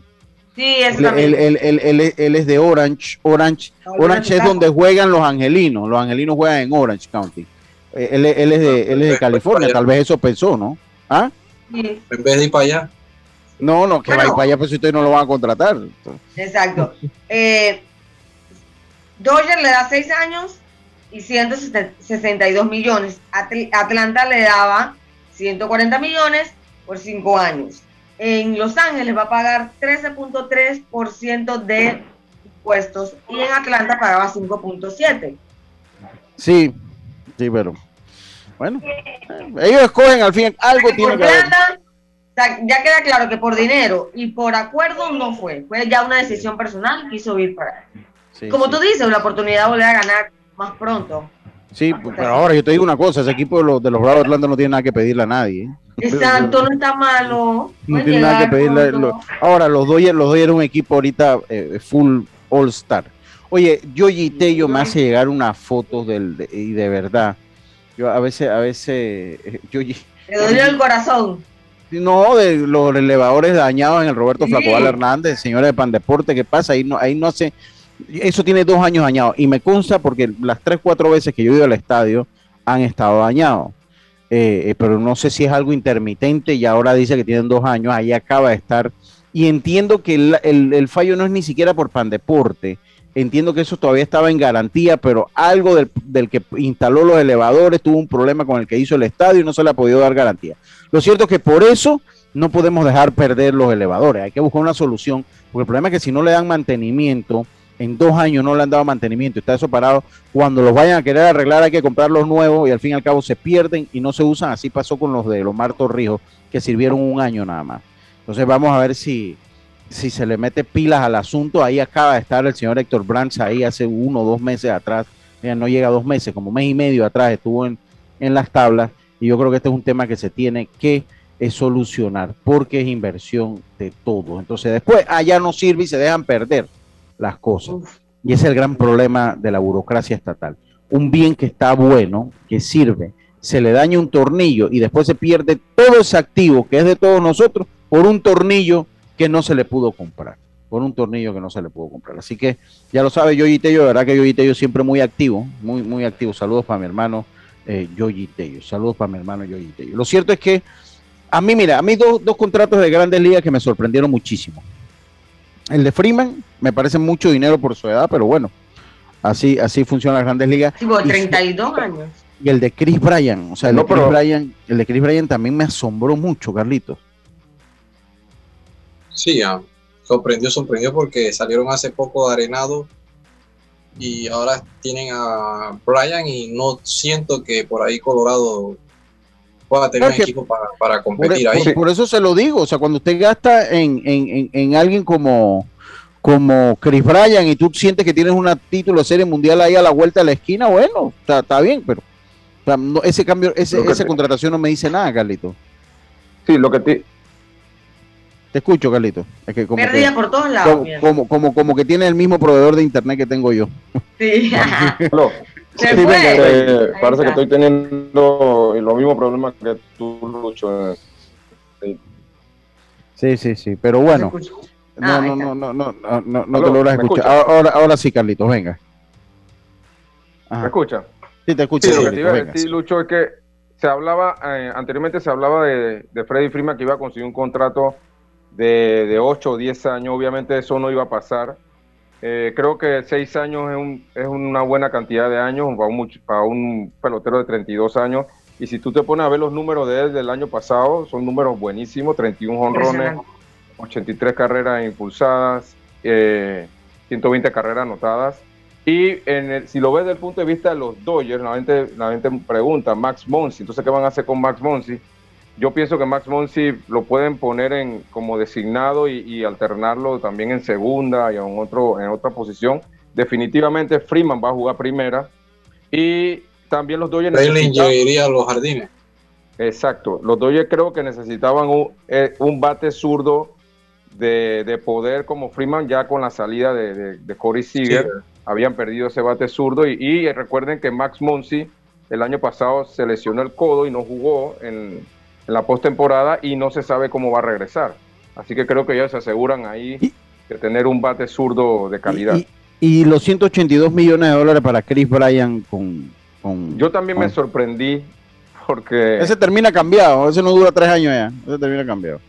Sí, es él, él, él, él, es de Orange. Orange, Orange es donde juegan los angelinos. Los angelinos juegan en Orange County. Eh, él, es de, él es de California, tal vez eso pensó, ¿no? ¿Ah? En vez de ir para allá. No, no, que vaya para allá, pues ustedes no lo van a contratar. Exacto. Eh, Dodger le da 6 años y 162 millones. Atlanta le daba 140 millones por 5 años. En Los Ángeles va a pagar 13.3% de impuestos y en Atlanta pagaba 5.7%. Sí, sí, pero bueno, ellos escogen al fin, algo tiene que ya queda claro que por dinero y por acuerdo no fue. Fue ya una decisión personal, quiso ir para. Como tú dices, la oportunidad de volver a ganar más pronto. Sí, pero ahora yo te digo una cosa, ese equipo de los, de los Bravos de Atlanta no tiene nada que pedirle a nadie. ¿eh? Exacto, no está malo. No tiene nada que pedirle. ahora, los Dodgers, los Dodgers un equipo ahorita eh, full all-star. Oye, yo Tello me hace llegar unas fotos del, y de verdad. Yo a veces, a veces, eh, yo Te dolió el corazón. No, de los elevadores dañados en el Roberto Flacoval Hernández, señores de Pandeporte, ¿qué pasa? Ahí no, ahí no hace, eso tiene dos años dañado y me consta porque las tres, cuatro veces que yo he ido al estadio han estado dañados. Eh, eh, pero no sé si es algo intermitente y ahora dice que tienen dos años, ahí acaba de estar. Y entiendo que el, el fallo no es ni siquiera por Pandeporte, entiendo que eso todavía estaba en garantía, pero algo del, que instaló los elevadores tuvo un problema con el que hizo el estadio y no se le ha podido dar garantía. Lo cierto es que por eso no podemos dejar perder los elevadores, hay que buscar una solución, porque el problema es que si no le dan mantenimiento, en dos años no le han dado mantenimiento, está eso parado, cuando los vayan a querer arreglar hay que comprar los nuevos y al fin y al cabo se pierden y no se usan, así pasó con los de los Martos Rijos, que sirvieron un año nada más. Entonces vamos a ver si, si se le mete pilas al asunto, ahí acaba de estar el señor Héctor Brands ahí hace uno o dos meses atrás, no llega dos meses, como mes y medio atrás estuvo en, las tablas y yo creo que este es un tema que se tiene que eh, solucionar porque es inversión de todo. Entonces después allá no sirve y se dejan perder las cosas. Y ese es el gran problema de la burocracia estatal. Un bien que está bueno, que sirve, se le daña un tornillo y después se pierde todo ese activo que es de todos nosotros por un tornillo que no se le pudo comprar, por un tornillo que no se le pudo comprar. Así que ya lo sabe Yoyi Tello, de verdad que Yoyi Tello siempre muy activo, muy, muy activo. Saludos para mi hermano eh, Yoyi Tello, saludos para mi hermano Yoyi Tello. Lo cierto es que a mí, mira, a mí dos, dos contratos de grandes ligas que me sorprendieron muchísimo. El de Freeman me parece mucho dinero por su edad, pero bueno, así, así funciona las grandes ligas. 32 años. Y el de Chris Bryan, o sea, el, de Chris Bryan, el de Chris Bryan también me asombró mucho, Carlitos. Sí, sorprendió, sorprendió porque salieron hace poco de Arenado y ahora tienen a Brian y no siento que por ahí Colorado pueda tener un equipo para, competir por, ahí. Por, eso se lo digo, o sea, cuando usted gasta en, alguien como, como Chris Bryan y tú sientes que tienes un título de serie mundial ahí a la vuelta de la esquina, bueno, está, bien, pero ese cambio, ese, esa contratación no me dice nada, Carlito. Sí, lo que te, te escucho, Carlito. Es que como Perdida por todos lados. Como, como, como, que tiene el mismo proveedor de internet que tengo yo. Sí. sí, eh, parece que estoy teniendo los mismos problemas que tú, Lucho. Sí, sí, sí. Pero bueno. No, no, no, no, no, no, no, no te logras escuchar. Ahora, ahora sí, Carlitos, venga. ¿Me escucha? Sí, te escucho. Sí, lo que te iba a decir, Lucho, es que se hablaba, eh, anteriormente se hablaba de, de Freddy Freeman que iba a conseguir un contrato de, de 8 o 10 años, obviamente eso no iba a pasar. Eh, creo que seis años es, un, es, una buena cantidad de años para un, para un pelotero de 32 años. Y si tú te pones a ver los números de él del año pasado, son números buenísimos, 31 honrones, 83 carreras impulsadas, eh, 120 carreras anotadas. Y en si lo ves desde el punto de vista de los Dodgers, la gente, la gente pregunta, Max Monsi, entonces ¿qué van a hacer con Max Monsi? Yo pienso que Max Monsi lo pueden poner en como designado y, alternarlo también en segunda y en, otro, en otra posición. Definitivamente Freeman va a jugar primera y también los Dodgers necesitaban... iría a los jardines. Exacto, los Dodgers creo que necesitaban un, eh, bate zurdo de, poder como Freeman ya con la salida de, Corey Seager. Habían perdido ese bate zurdo y, y recuerden que Max Monsi el año pasado se lesionó el codo y no jugó en, en la postemporada y no se sabe cómo va a regresar. Así que creo que ellos se aseguran ahí de tener un bate zurdo de calidad. Y, los 182 millones de dólares para Chris Bryan con... Yo también me sorprendí porque... Ese termina cambiado, ese no dura tres años ya, ese termina cambiado.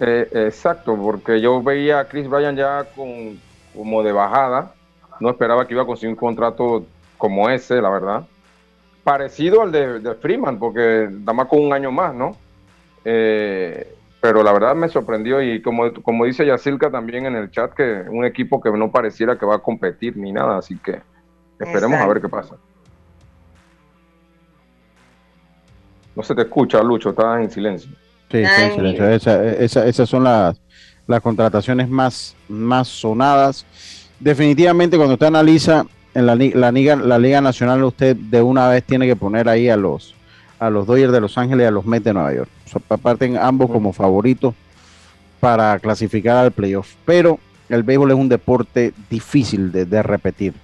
Eh, exacto, porque yo veía a Chris Bryan ya con, como de bajada, no esperaba que iba a conseguir un contrato como ese, la verdad. Parecido al de, de Freeman, porque da más con un año más, ¿no? Eh, pero la verdad me sorprendió y como, como dice Yacilca también en el chat, que un equipo que no pareciera que va a competir ni nada, así que esperemos a ver qué pasa. No se te escucha, Lucho, estás en silencio. Sí, en silencio. esas son las, las contrataciones más, más sonadas. Definitivamente cuando usted analiza en la, la, liga, la Liga Nacional, usted de una vez tiene que poner ahí a los, a los Dodgers de Los Ángeles y a los Mets de Nueva York. parten ambos como favoritos para clasificar al playoff. Pero el béisbol es un deporte difícil de, repetir.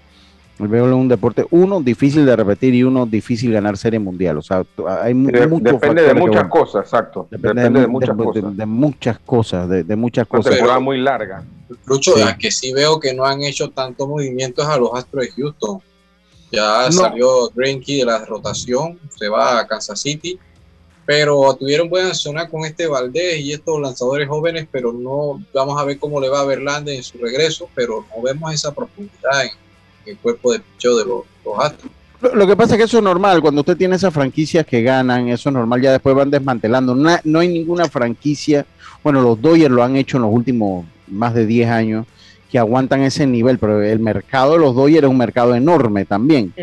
El béisbol es un deporte, uno, difícil de repetir y uno, difícil ganar serie mundial. O sea, hay mucho Depende de muchas cosas, exacto. Depende, de, muchas cosas. De, muchas cosas, de, muchas cosas. Una temporada muy larga. Lucho, que sí veo que no han hecho tantos movimientos a los Astros de Houston. Ya salió Greinke de la rotación, se va a Kansas City, pero tuvieron buena zona con este Valdés y estos lanzadores jóvenes, pero no vamos a ver cómo le va a Verlander en su regreso, pero no vemos esa profundidad en, el cuerpo de picheo de los, Astros. Lo, que pasa es que eso es normal, cuando usted tiene esas franquicias que ganan, eso es normal, ya después van desmantelando. No, no hay ninguna franquicia, bueno, los Dodgers lo han hecho en los últimos más de 10 años, que aguantan ese nivel, pero el mercado de los Dodgers es un mercado enorme también.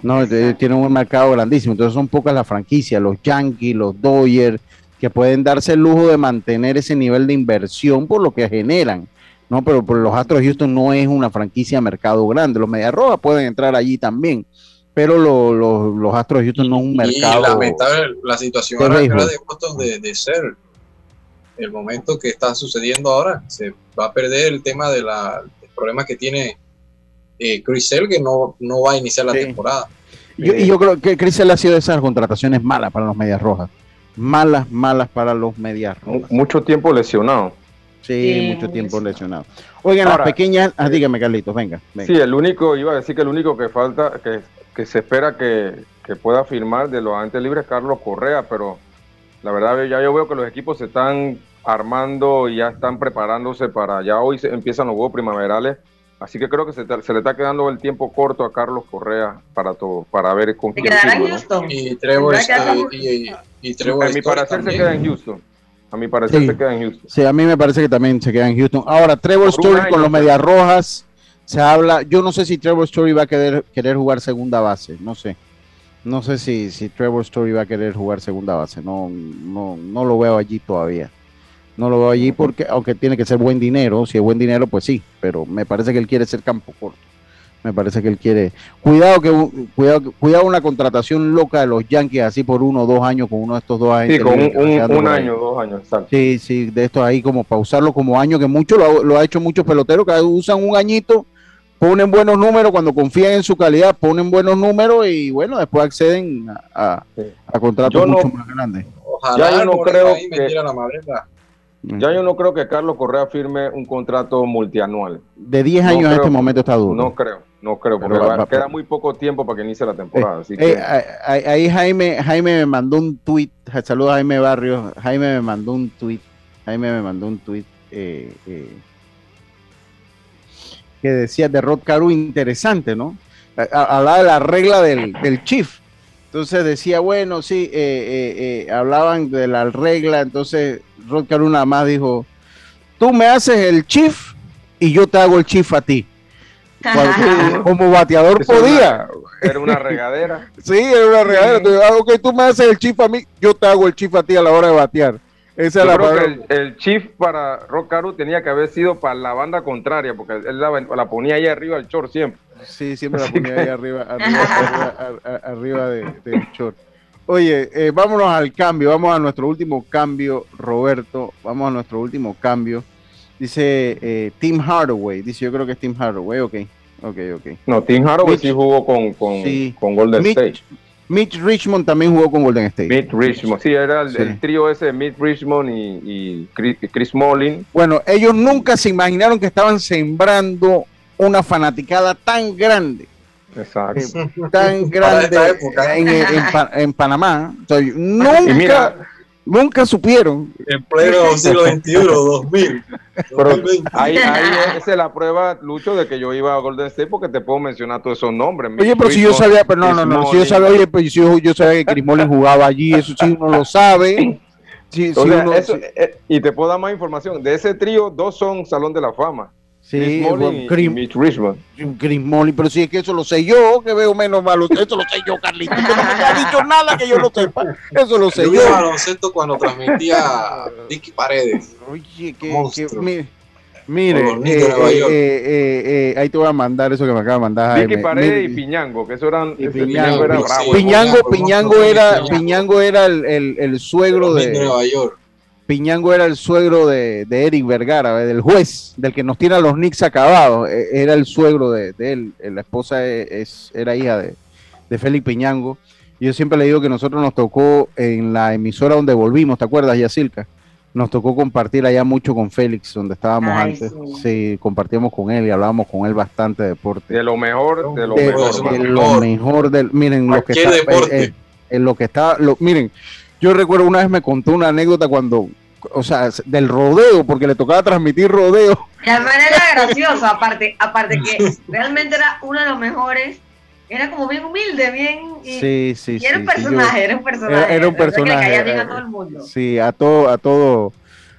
¿no? Tienen un mercado grandísimo, entonces son pocas las franquicias, los Yankees, los Dodgers, que pueden darse el lujo de mantener ese nivel de inversión por lo que generan. No, pero por los Astros de Houston no es una franquicia de mercado grande. Los Mediarrojas pueden entrar allí también, pero los Astros de Houston no es un mercado. Y lamentable la situación de, de, de ser el momento que está sucediendo ahora. Se va a perder el tema de la, del problema que tiene eh, Crisel, que no, no va a iniciar la temporada. y yo creo que Crisel ha sido de esas contrataciones malas para los Medias Rojas. Malas, malas para los Medias Rojas. Mucho tiempo lesionado. Sí, mucho tiempo lesionado. Oigan, las pequeñas, ah, dígame Carlitos, venga, Sí, el único, iba a decir que el único que falta, que, que se espera que, que pueda firmar de los antes libres Carlos Correa, pero la verdad ya yo veo que los equipos se están armando y ya están preparándose para, ya hoy se empiezan los juegos primaverales, así que creo que se, le está quedando el tiempo corto a Carlos Correa para todo, para ver con quién Y Trevor, y, A mi parecer se queda en Houston. A mi parecer se queda en Houston. Sí, a mí me parece que también se queda en Houston. Ahora, Trevor Story con los Medias Rojas, se habla, yo no sé si Trevor Story va a querer, querer jugar segunda base, no sé. No sé si, si Trevor Story va a querer jugar segunda base, no, no, no lo veo allí todavía. No lo veo allí porque, aunque tiene que ser buen dinero, si es buen dinero, pues sí, pero me parece que él quiere ser campo corto. Me parece que él quiere. Cuidado que cuidado, cuidado una contratación loca de los Yankees así por uno o dos años con uno de estos dos años. Sí, con un, año, dos años, exacto. Sí, sí, de estos ahí como para usarlo como año, que mucho lo, lo ha hecho muchos peloteros que usan un añito, ponen buenos números, cuando confían en su calidad, ponen buenos números y bueno, después acceden a, a, contratos mucho más grandes. Ojalá ya yo no creo que... La ya yo no creo que Carlos Correa firme un contrato multianual. De 10 años en este momento está duro. No creo, no creo, porque queda muy poco tiempo para que inicie la temporada. Eh, eh, ahí Jaime, Jaime me mandó un tweet, saludos a Jaime Barrios, Jaime me mandó un tweet, Jaime me mandó un tweet. Eh, que decía de Rod Caru interesante, ¿no? Hablaba de la regla del, del chief. Entonces decía, bueno, sí, eh, eh, eh, hablaban de la regla, entonces Rod Caru nada más dijo, tú me haces el chief y yo te hago el chief a ti. como bateador podía. Era una, regadera. sí, era una regadera. Entonces, ah, ok, tú me haces el chief a mí, yo te hago el chief a ti a la hora de batear. Esa Yo creo que el, chief para Rock Caru tenía que haber sido para la banda contraria, porque él la, ponía ahí arriba del short siempre. Sí, siempre la ponía ahí arriba, arriba, del short. Oye, eh, vámonos al cambio, vamos a nuestro último cambio, Roberto, vamos a nuestro último cambio. Dice eh, Tim Hardaway, dice yo creo que es Tim Hardaway, ok, ok, ok. No, Tim Hardaway sí jugó con, con, Golden State. Mitch Richmond también jugó con Golden State. Mitch Richmond, sí, era el, trío ese de Mitch Richmond y, Chris, Chris Mullin. Bueno, ellos nunca se imaginaron que estaban sembrando una fanaticada tan grande. Exacto. Eh, tan grande en, Panamá. nunca, nunca supieron. En pleno siglo XXI, 2000. ahí, ahí esa es la prueba, Lucho, de que yo iba a Golden State porque te puedo mencionar todos esos nombres. Oye, pero si yo sabía, pero no, no, no, si yo sabía, oye, pues si yo, sabía que Chris jugaba allí, eso sí uno lo sabe. Sí, sí uno, eh, y te puedo dar más información. De ese trío, dos son Salón de la Fama. Sí, Chris y, Richmond. Chris Molly, pero si es que eso lo sé yo, que veo menos malo. Eso lo sé yo, Carlito. no me ha dicho nada que yo lo sepa. Eso lo sé yo. Yo baloncesto cuando transmitía Vicky Paredes. Oye, que, mire, eh, eh, eh, ahí te voy a mandar eso que me acaba de mandar. Vicky Paredes y Piñango, que eso eran. Piñango, era bravo. Piñango, Piñango era, Piñango era el, el, el suegro de Nueva York. Piñango era el suegro de, Eric Vergara, del juez, del que nos tiene a los Knicks acabados. E, era el suegro de, él. Eh, la esposa e, es, era hija de, de Félix Piñango. Y yo siempre le digo que nosotros nos tocó en la emisora donde volvimos, ¿te acuerdas, Yacilca? Nos tocó compartir allá mucho con Félix, donde estábamos antes. Sí. compartíamos con él y hablábamos con él bastante de deporte. De lo mejor, de lo mejor. De lo mejor del, miren, lo que está, eh, eh, en lo que está, lo, miren, yo recuerdo una vez me contó una anécdota cuando o sea, del rodeo, porque le tocaba transmitir rodeo. Y además era gracioso, aparte, aparte que realmente era uno de los mejores. Era como bien humilde, bien. Y, sí, sí, y era un personaje, era un personaje. Era, un personaje. Que le a todo el mundo. Sí, a todo, a todo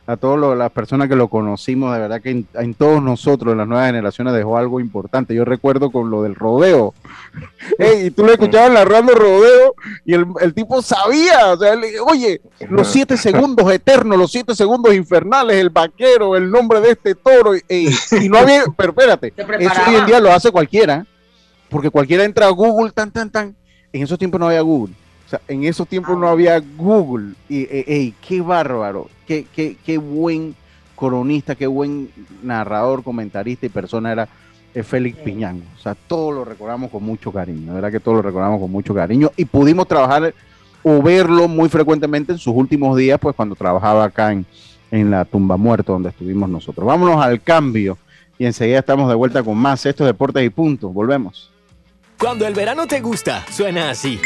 a todas las personas que lo conocimos, de verdad que en, todos nosotros, en las nuevas generaciones, dejó algo importante. Yo recuerdo con lo del rodeo. y tú lo escuchabas narrando rodeo y el, tipo sabía, o sea, oye, los siete segundos eternos, los siete segundos infernales, el vaquero, el nombre de este toro, y, no había, pero espérate, eso hoy en día lo hace cualquiera, porque cualquiera entra a Google, tan, tan, tan. En esos tiempos no había Google en esos tiempos no había Google. Y, eh, qué bárbaro, qué, qué, qué, buen cronista, qué buen narrador, comentarista y persona era eh, Félix Piñango. O sea, todo lo recordamos con mucho cariño, la verdad que todo lo recordamos con mucho cariño. Y pudimos trabajar o verlo muy frecuentemente en sus últimos días, pues cuando trabajaba acá en, en la tumba muerto donde estuvimos nosotros. Vámonos al cambio y enseguida estamos de vuelta con más estos deportes y puntos. Volvemos. Cuando el verano te gusta, suena así.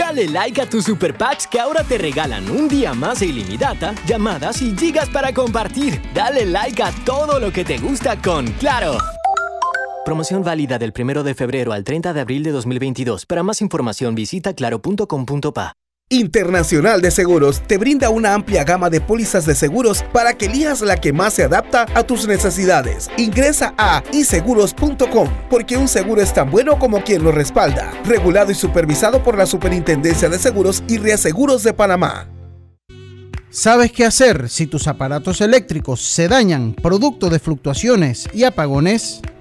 Dale like a tus super packs que ahora te regalan un día más de ilimitada, llamadas y gigas para compartir. Dale like a todo lo que te gusta con Claro. Promoción válida del 1 de febrero al 30 de abril de 2022. Para más información visita claro.com.pa. Internacional de Seguros te brinda una amplia gama de pólizas de seguros para que elijas la que más se adapta a tus necesidades. Ingresa a iseguros.com porque un seguro es tan bueno como quien lo respalda. Regulado y supervisado por la Superintendencia de Seguros y Reaseguros de Panamá. ¿Sabes qué hacer si tus aparatos eléctricos se dañan producto de fluctuaciones y apagones?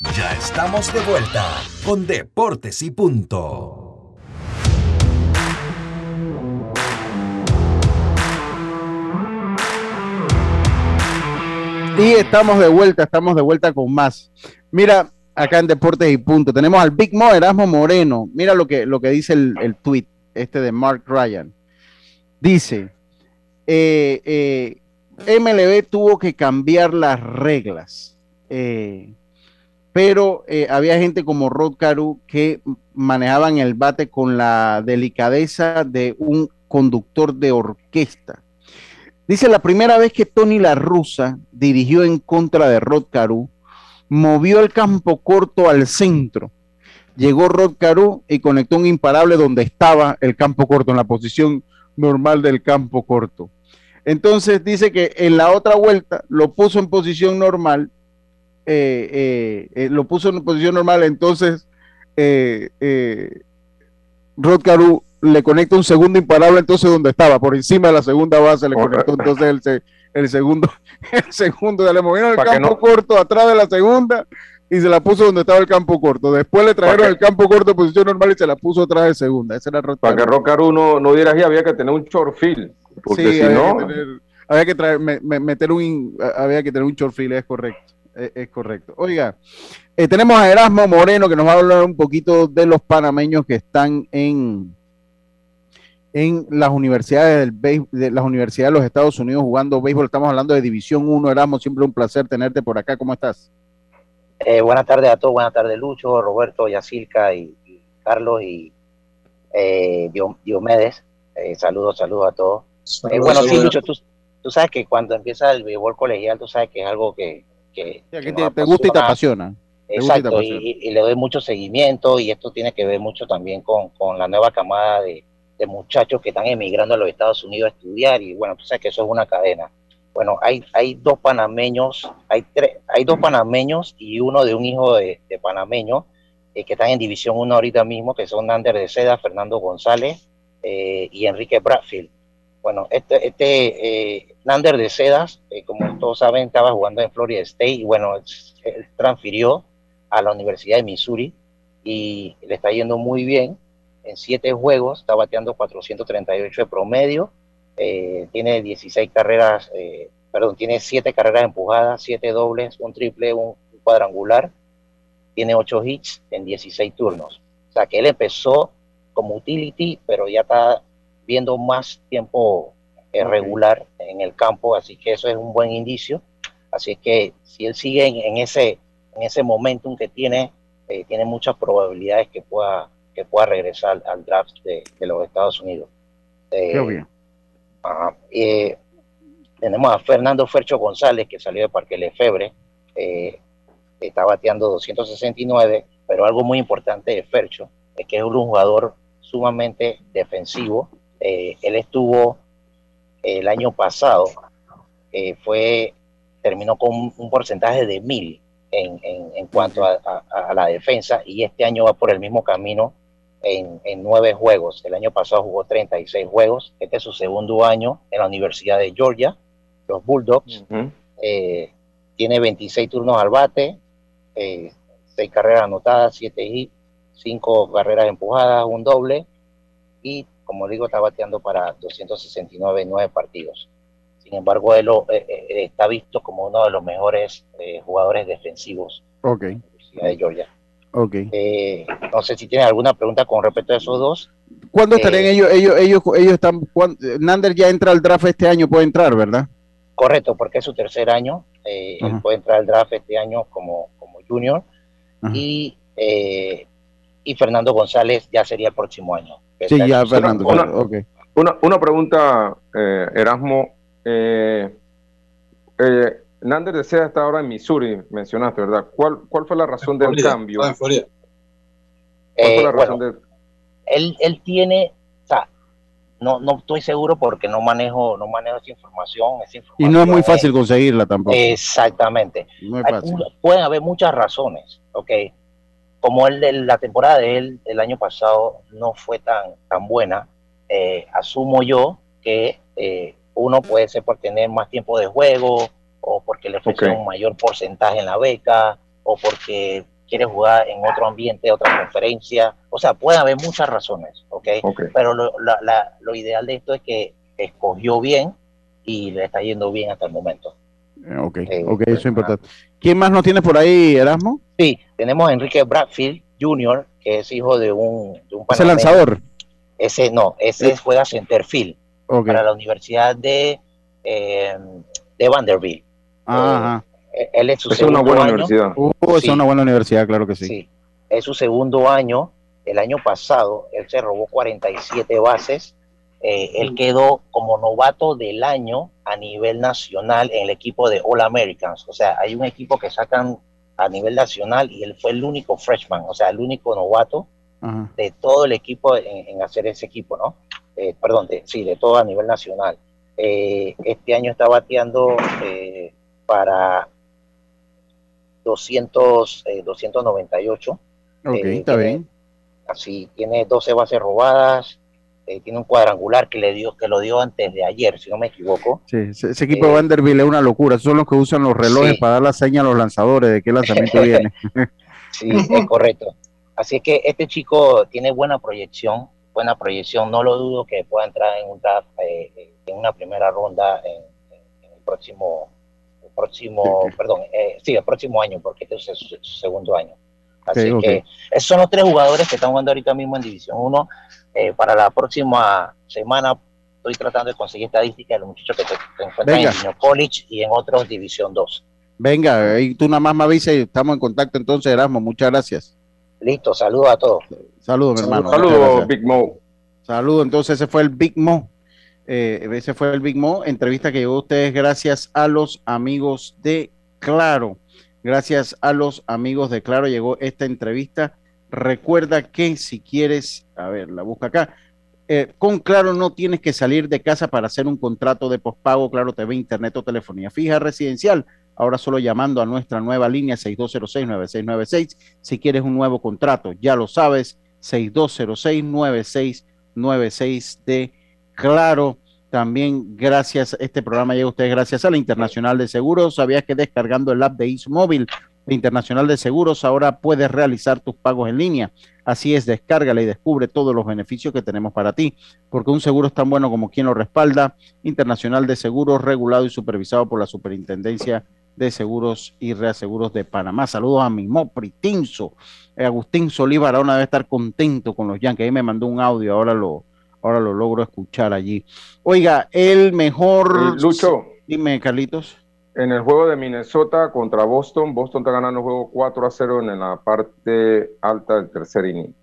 Ya estamos de vuelta con Deportes y Punto. Y estamos de vuelta, estamos de vuelta con más. Mira, acá en Deportes y Punto, tenemos al Big Mo Erasmo Moreno. Mira lo que, lo que dice el, el tweet este de Mark Ryan. Dice, eh, eh, MLB tuvo que cambiar las reglas, eh, pero había gente como Rod Caru que manejaban el bate con la delicadeza de un conductor de orquesta. Dice, la primera vez que Tony La Russa dirigió en contra de Rod Caru, movió el campo corto al centro. Llegó Rod Caru y conectó un imparable donde estaba el campo corto, en la posición normal del campo corto. Entonces dice que en la otra vuelta lo puso en posición normal, eh, eh, eh, lo puso en posición normal, entonces Rod Caru le conecta un segundo imparable entonces donde estaba, por encima de la segunda base le conectó entonces el, el segundo, el segundo, le movieron el campo corto atrás de la segunda y se la puso donde estaba el campo corto. Después le trajeron el campo corto en posición normal y se la puso atrás de segunda. Ese era Para que Rocaru no, no diera había que tener un short field. Porque si había no. Que tener, había que traer, me, me, meter un, había que tener un short field, es correcto. Es, es correcto. Oiga, eh, tenemos a Erasmo Moreno que nos va a hablar un poquito de los panameños que están en, en las universidades del de las universidades de los Estados Unidos jugando béisbol. Estamos hablando de División 1. Erasmo, siempre un placer tenerte por acá. ¿Cómo estás? Eh, buenas tardes a todos, buenas tardes Lucho, Roberto, Yacilca y, y Carlos y eh, Diomedes. Eh, saludos, saludos a todos. Eh, bueno, sí, Lucho, tú, tú, sabes que cuando empieza el béisbol colegial, tú sabes que es algo que... que, te, te, gusta y te apasiona. Exacto, y, te apasiona. Y, y, le doy mucho seguimiento y esto tiene que ver mucho también con, con la nueva camada de, de muchachos que están emigrando a los Estados Unidos a estudiar y bueno, tú sabes que eso es una cadena. Bueno, hay, hay dos panameños, hay tres, hay dos panameños y uno de un hijo de, de panameño eh, que están en División 1 ahorita mismo, que son Nander de Seda, Fernando González eh, y Enrique Bradfield. Bueno, este, este eh, Nander de Sedas, como todos saben, estaba jugando en Florida State y bueno, él transfirió a la Universidad de Missouri y le está yendo muy bien. En siete juegos está bateando 438 de promedio, eh, tiene 16 carreras, eh, perdón, tiene 7 carreras empujadas, 7 dobles, un triple, un, cuadrangular, tiene 8 hits en 16 turnos. O sea que él empezó como utility, pero ya está viendo más tiempo eh, regular en el campo, así que eso es un buen indicio. Así que si él sigue en, en ese, en ese momentum que tiene, eh, tiene muchas probabilidades que pueda, que pueda regresar al draft de, de los Estados Unidos. Eh, Qué bien. Uh, eh, tenemos a Fernando Fercho González, que salió de Parque Lefebre, eh, está bateando 269, pero algo muy importante de Fercho es que es un jugador sumamente defensivo. Eh, él estuvo el año pasado, eh, fue terminó con un, porcentaje de mil en, en, en cuanto a, a, a, la defensa y este año va por el mismo camino en, en, nueve juegos. El año pasado jugó 36 juegos. Este es su segundo año en la Universidad de Georgia, los Bulldogs. Uh -huh. eh, tiene 26 turnos al bate, eh, 6 carreras anotadas, 7 hits, 5 carreras empujadas, un doble. Y como digo, está bateando para 269 en 9 partidos. Sin embargo, él eh, eh, está visto como uno de los mejores eh, jugadores defensivos okay. de la Universidad de Georgia. Okay. Eh, no sé si tienen alguna pregunta con respecto a esos dos. ¿Cuándo estarían eh, ellos? Ellos, ellos, ellos están. Nander ya entra al draft este año, puede entrar, ¿verdad? Correcto, porque es su tercer año. Eh, uh -huh. Él puede entrar al draft este año como, como junior. Uh -huh. y, eh, y Fernando González ya sería el próximo año. Sí, ya Fernando. Una, okay. una, una pregunta, eh, Erasmo. Eh, Nander de Seda está ahora en Missouri, mencionaste, ¿verdad? ¿Cuál, cuál fue la razón del Florida, cambio? en Florida. Eh, bueno, de... él, él tiene, o sea, no, no estoy seguro porque no manejo, no manejo esa información, Y no es muy fácil conseguirla tampoco. Exactamente. pueden haber muchas razones, ¿ok? Como el de la temporada de él el año pasado no fue tan, tan buena, eh, asumo yo que eh, uno puede ser por tener más tiempo de juego o porque le ofrecen un mayor porcentaje en la beca o porque quiere jugar en otro ambiente, otra conferencia. O sea, puede haber muchas razones, ¿ok? Pero lo, lo, ideal de esto es que escogió bien y le está yendo bien hasta el momento. Eh, ok, eh, ok, eso es importante. ¿Quién más nos tiene por ahí, Erasmo? Sí, tenemos a Enrique Bradfield Jr., que es hijo de un... De un ¿Ese lanzador? Ese no, ese juega centerfield para la Universidad de, eh, de Vanderbilt. Ajá. Eh, él es su es una buena universidad. Uh, es una buena universidad, claro que sí. sí. Es su segundo año. El año pasado él se robó 47 bases. Eh, él quedó como novato del año a nivel nacional en el equipo de All Americans. O sea, hay un equipo que sacan a nivel nacional y él fue el único freshman, o sea, el único novato de todo el equipo en, hacer ese equipo, ¿no? Eh, perdón, de, sí, de todo a nivel nacional. este año está bateando para 200, 298. Ok, eh, está bien. Así, tiene 12 bases robadas, eh, tiene un cuadrangular que le dio que lo dio antes de ayer, si no me equivoco. Sí, ese, equipo de eh, Vanderbilt es una locura. son los que usan los relojes para dar la señal a los lanzadores de qué lanzamiento viene. sí, es correcto. Así que este chico tiene buena proyección, buena proyección. No lo dudo que pueda entrar en un draft, en una primera ronda en el próximo próximo, perdón, eh, sí, el próximo año, porque este es su, segundo año. Así que esos son los tres jugadores que están jugando ahorita mismo en División 1. Eh, para la próxima semana estoy tratando de conseguir estadísticas de los muchachos que se encuentran en Junior College y en otros División 2. Venga, y tú nada más me avisas y estamos en contacto entonces, Erasmo. Muchas gracias. Listo, saludos a todos. Saludos, mi hermano. Saludos, Big Mo. Saludos, entonces ese fue el Big Mo. Eh, ese fue el Big Mo, entrevista que llegó a ustedes gracias a los amigos de Claro. Gracias a los amigos de Claro llegó esta entrevista. Recuerda que si quieres, a ver, la busca acá. Eh, con Claro no tienes que salir de casa para hacer un contrato de pospago, Claro TV, Internet o telefonía fija residencial. Ahora solo llamando a nuestra nueva línea 6206-9696 si quieres un nuevo contrato. Ya lo sabes, 6206-9696 de Claro, también gracias, este programa llega a ustedes gracias a la Internacional de Seguros. Sabías que descargando el app de Ismóvil Internacional de Seguros ahora puedes realizar tus pagos en línea. Así es, descárgala y descubre todos los beneficios que tenemos para ti, porque un seguro es tan bueno como quien lo respalda. Internacional de Seguros, regulado y supervisado por la Superintendencia de Seguros y Reaseguros de Panamá. Saludos a mi Mopri Tinso. Eh, Agustín Solívar ahora debe estar contento con los Yankees. Ahí me mandó un audio, ahora lo, Ahora lo logro escuchar allí. Oiga, el mejor. Eh, Lucho. Dime, Carlitos. En el juego de Minnesota contra Boston, Boston está ganando el juego 4 a 0 en la parte alta del tercer inning.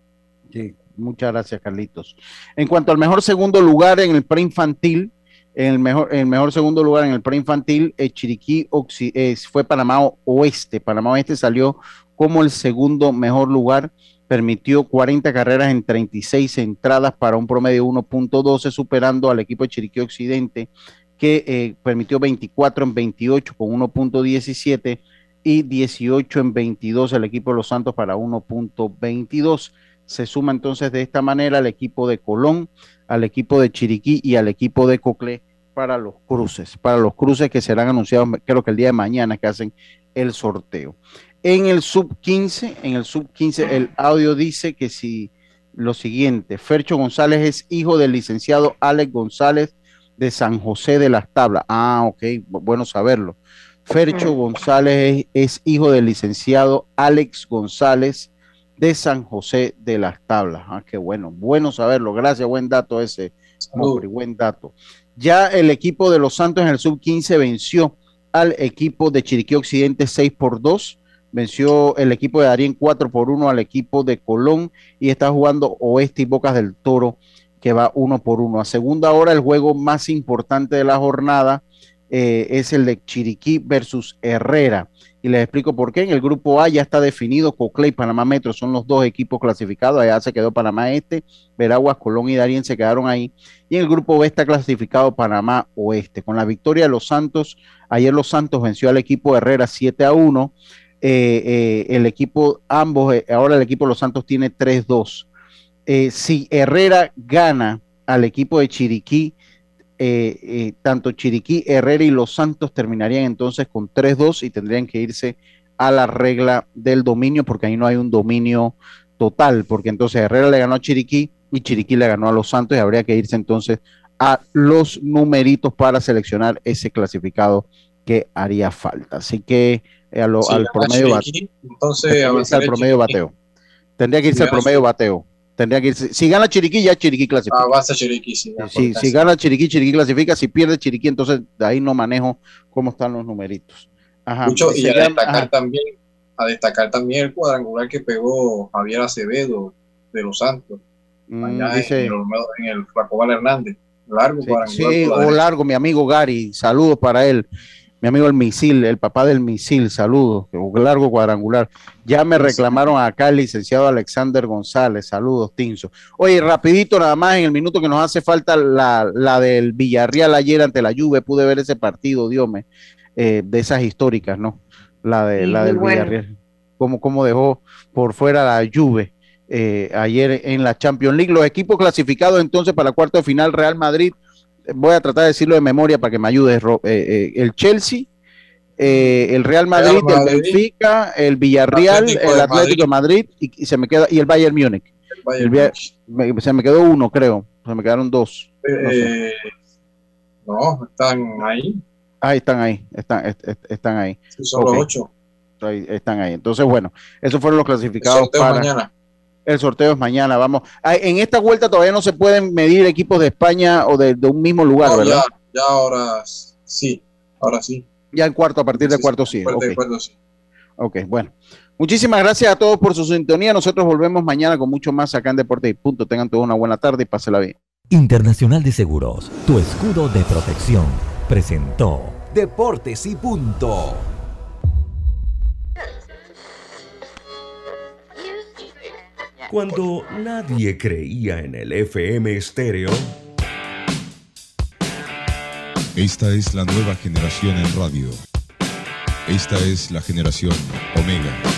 Sí, muchas gracias, Carlitos. En cuanto al mejor segundo lugar en el preinfantil, en el mejor, el mejor segundo lugar en el preinfantil, el Chiriquí fue Panamá Oeste. Panamá Oeste salió como el segundo mejor lugar permitió 40 carreras en 36 entradas para un promedio de 1.12, superando al equipo de Chiriquí Occidente, que eh, permitió 24 en 28 con 1.17 y 18 en 22 el equipo de Los Santos para 1.22. Se suma entonces de esta manera al equipo de Colón, al equipo de Chiriquí y al equipo de Coclé para los cruces, para los cruces que serán anunciados creo que el día de mañana que hacen el sorteo. En el sub 15, en el sub 15, el audio dice que si lo siguiente, Fercho González es hijo del licenciado Alex González de San José de las Tablas. Ah, ok, bueno saberlo. Fercho González es, hijo del licenciado Alex González de San José de las Tablas. Ah, qué bueno, bueno saberlo. Gracias, buen dato ese, buen dato. Ya el equipo de los Santos en el sub 15 venció al equipo de Chiriquí Occidente 6 por 2 venció el equipo de Darien 4 por 1 al equipo de Colón y está jugando Oeste y Bocas del Toro que va 1 por 1. A segunda hora el juego más importante de la jornada eh, es el de Chiriquí versus Herrera y les explico por qué. En el grupo A ya está definido, Coclé y Panamá Metro son los dos equipos clasificados, allá se quedó Panamá Este, Veraguas, Colón y Darien se quedaron ahí. Y en el grupo B está clasificado Panamá Oeste. Con la victoria de los Santos, ayer los Santos venció al equipo Herrera 7 a 1. Eh, eh, el equipo, ambos, eh, ahora el equipo de los Santos tiene 3-2. si Herrera gana al equipo de Chiriquí, eh, eh, tanto Chiriquí, Herrera y Los Santos terminarían entonces con 3-2 y tendrían que irse a la regla del dominio, porque ahí no hay un dominio total, porque entonces Herrera le ganó a Chiriquí y Chiriquí le ganó a Los Santos y habría que irse entonces a los numeritos para seleccionar ese clasificado que haría falta. Así que eh, al promedio bateo. Entonces, al promedio bateo. Tendría que irse al promedio bateo. Tendría que irse. Si gana Chiriquí, ya Chiriquí clasifica. Ah, basta Chiriquí, sí. Si, si gana Chiriquí, Chiriquí clasifica. Si pierde Chiriquí, entonces de ahí no manejo cómo están los numeritos. Ajá. Mucho, y a destacar, también, a destacar también el cuadrangular que pegó Javier Acevedo de Los Santos. Mm, allá en, en, el Flacobal Hernández. Largo cuadrangular. Sí, o largo, mi amigo Gary. Saludos para él mi amigo el misil, el papá del misil, saludos, largo cuadrangular. Ya me reclamaron acá el licenciado Alexander González, saludos, Tinzo. Oye, rapidito nada más, en el minuto que nos hace falta la, la del Villarreal ayer ante la Juve, pude ver ese partido, Dios me, eh, de esas históricas, ¿no? La, de, la del Villarreal, cómo, cómo dejó por fuera la Juve. Eh, ayer en la Champions League. Los equipos clasificados entonces para la cuarta de final, Real Madrid voy a tratar de decirlo de memoria para que me ayude. Eh, eh, el Chelsea, eh, el Real Madrid, el Benfica, el Villarreal, el Atlético de Madrid, y, se me queda y el Bayern Múnich. se me quedó uno, creo. Se me quedaron dos. No, están ahí. Ahí están ahí, están, están ahí. son los ocho. están ahí. Entonces, bueno, esos fueron los clasificados para. Mañana. El sorteo es mañana, vamos. Ah, en esta vuelta todavía no se pueden medir equipos de España o de, un mismo lugar, ¿verdad? Ya, ahora sí, ahora sí. Ya en cuarto, a partir de cuarto sí. Okay. sí. ok, bueno. Muchísimas gracias a todos por su sintonía. Nosotros volvemos mañana con mucho más acá en Deportes y Punto. Tengan todos una buena tarde y pásela bien. Internacional de Seguros, tu escudo de protección, presentó Deportes y Punto. Cuando nadie creía en el FM estéreo. Esta es la nueva generación en radio. Esta es la generación Omega.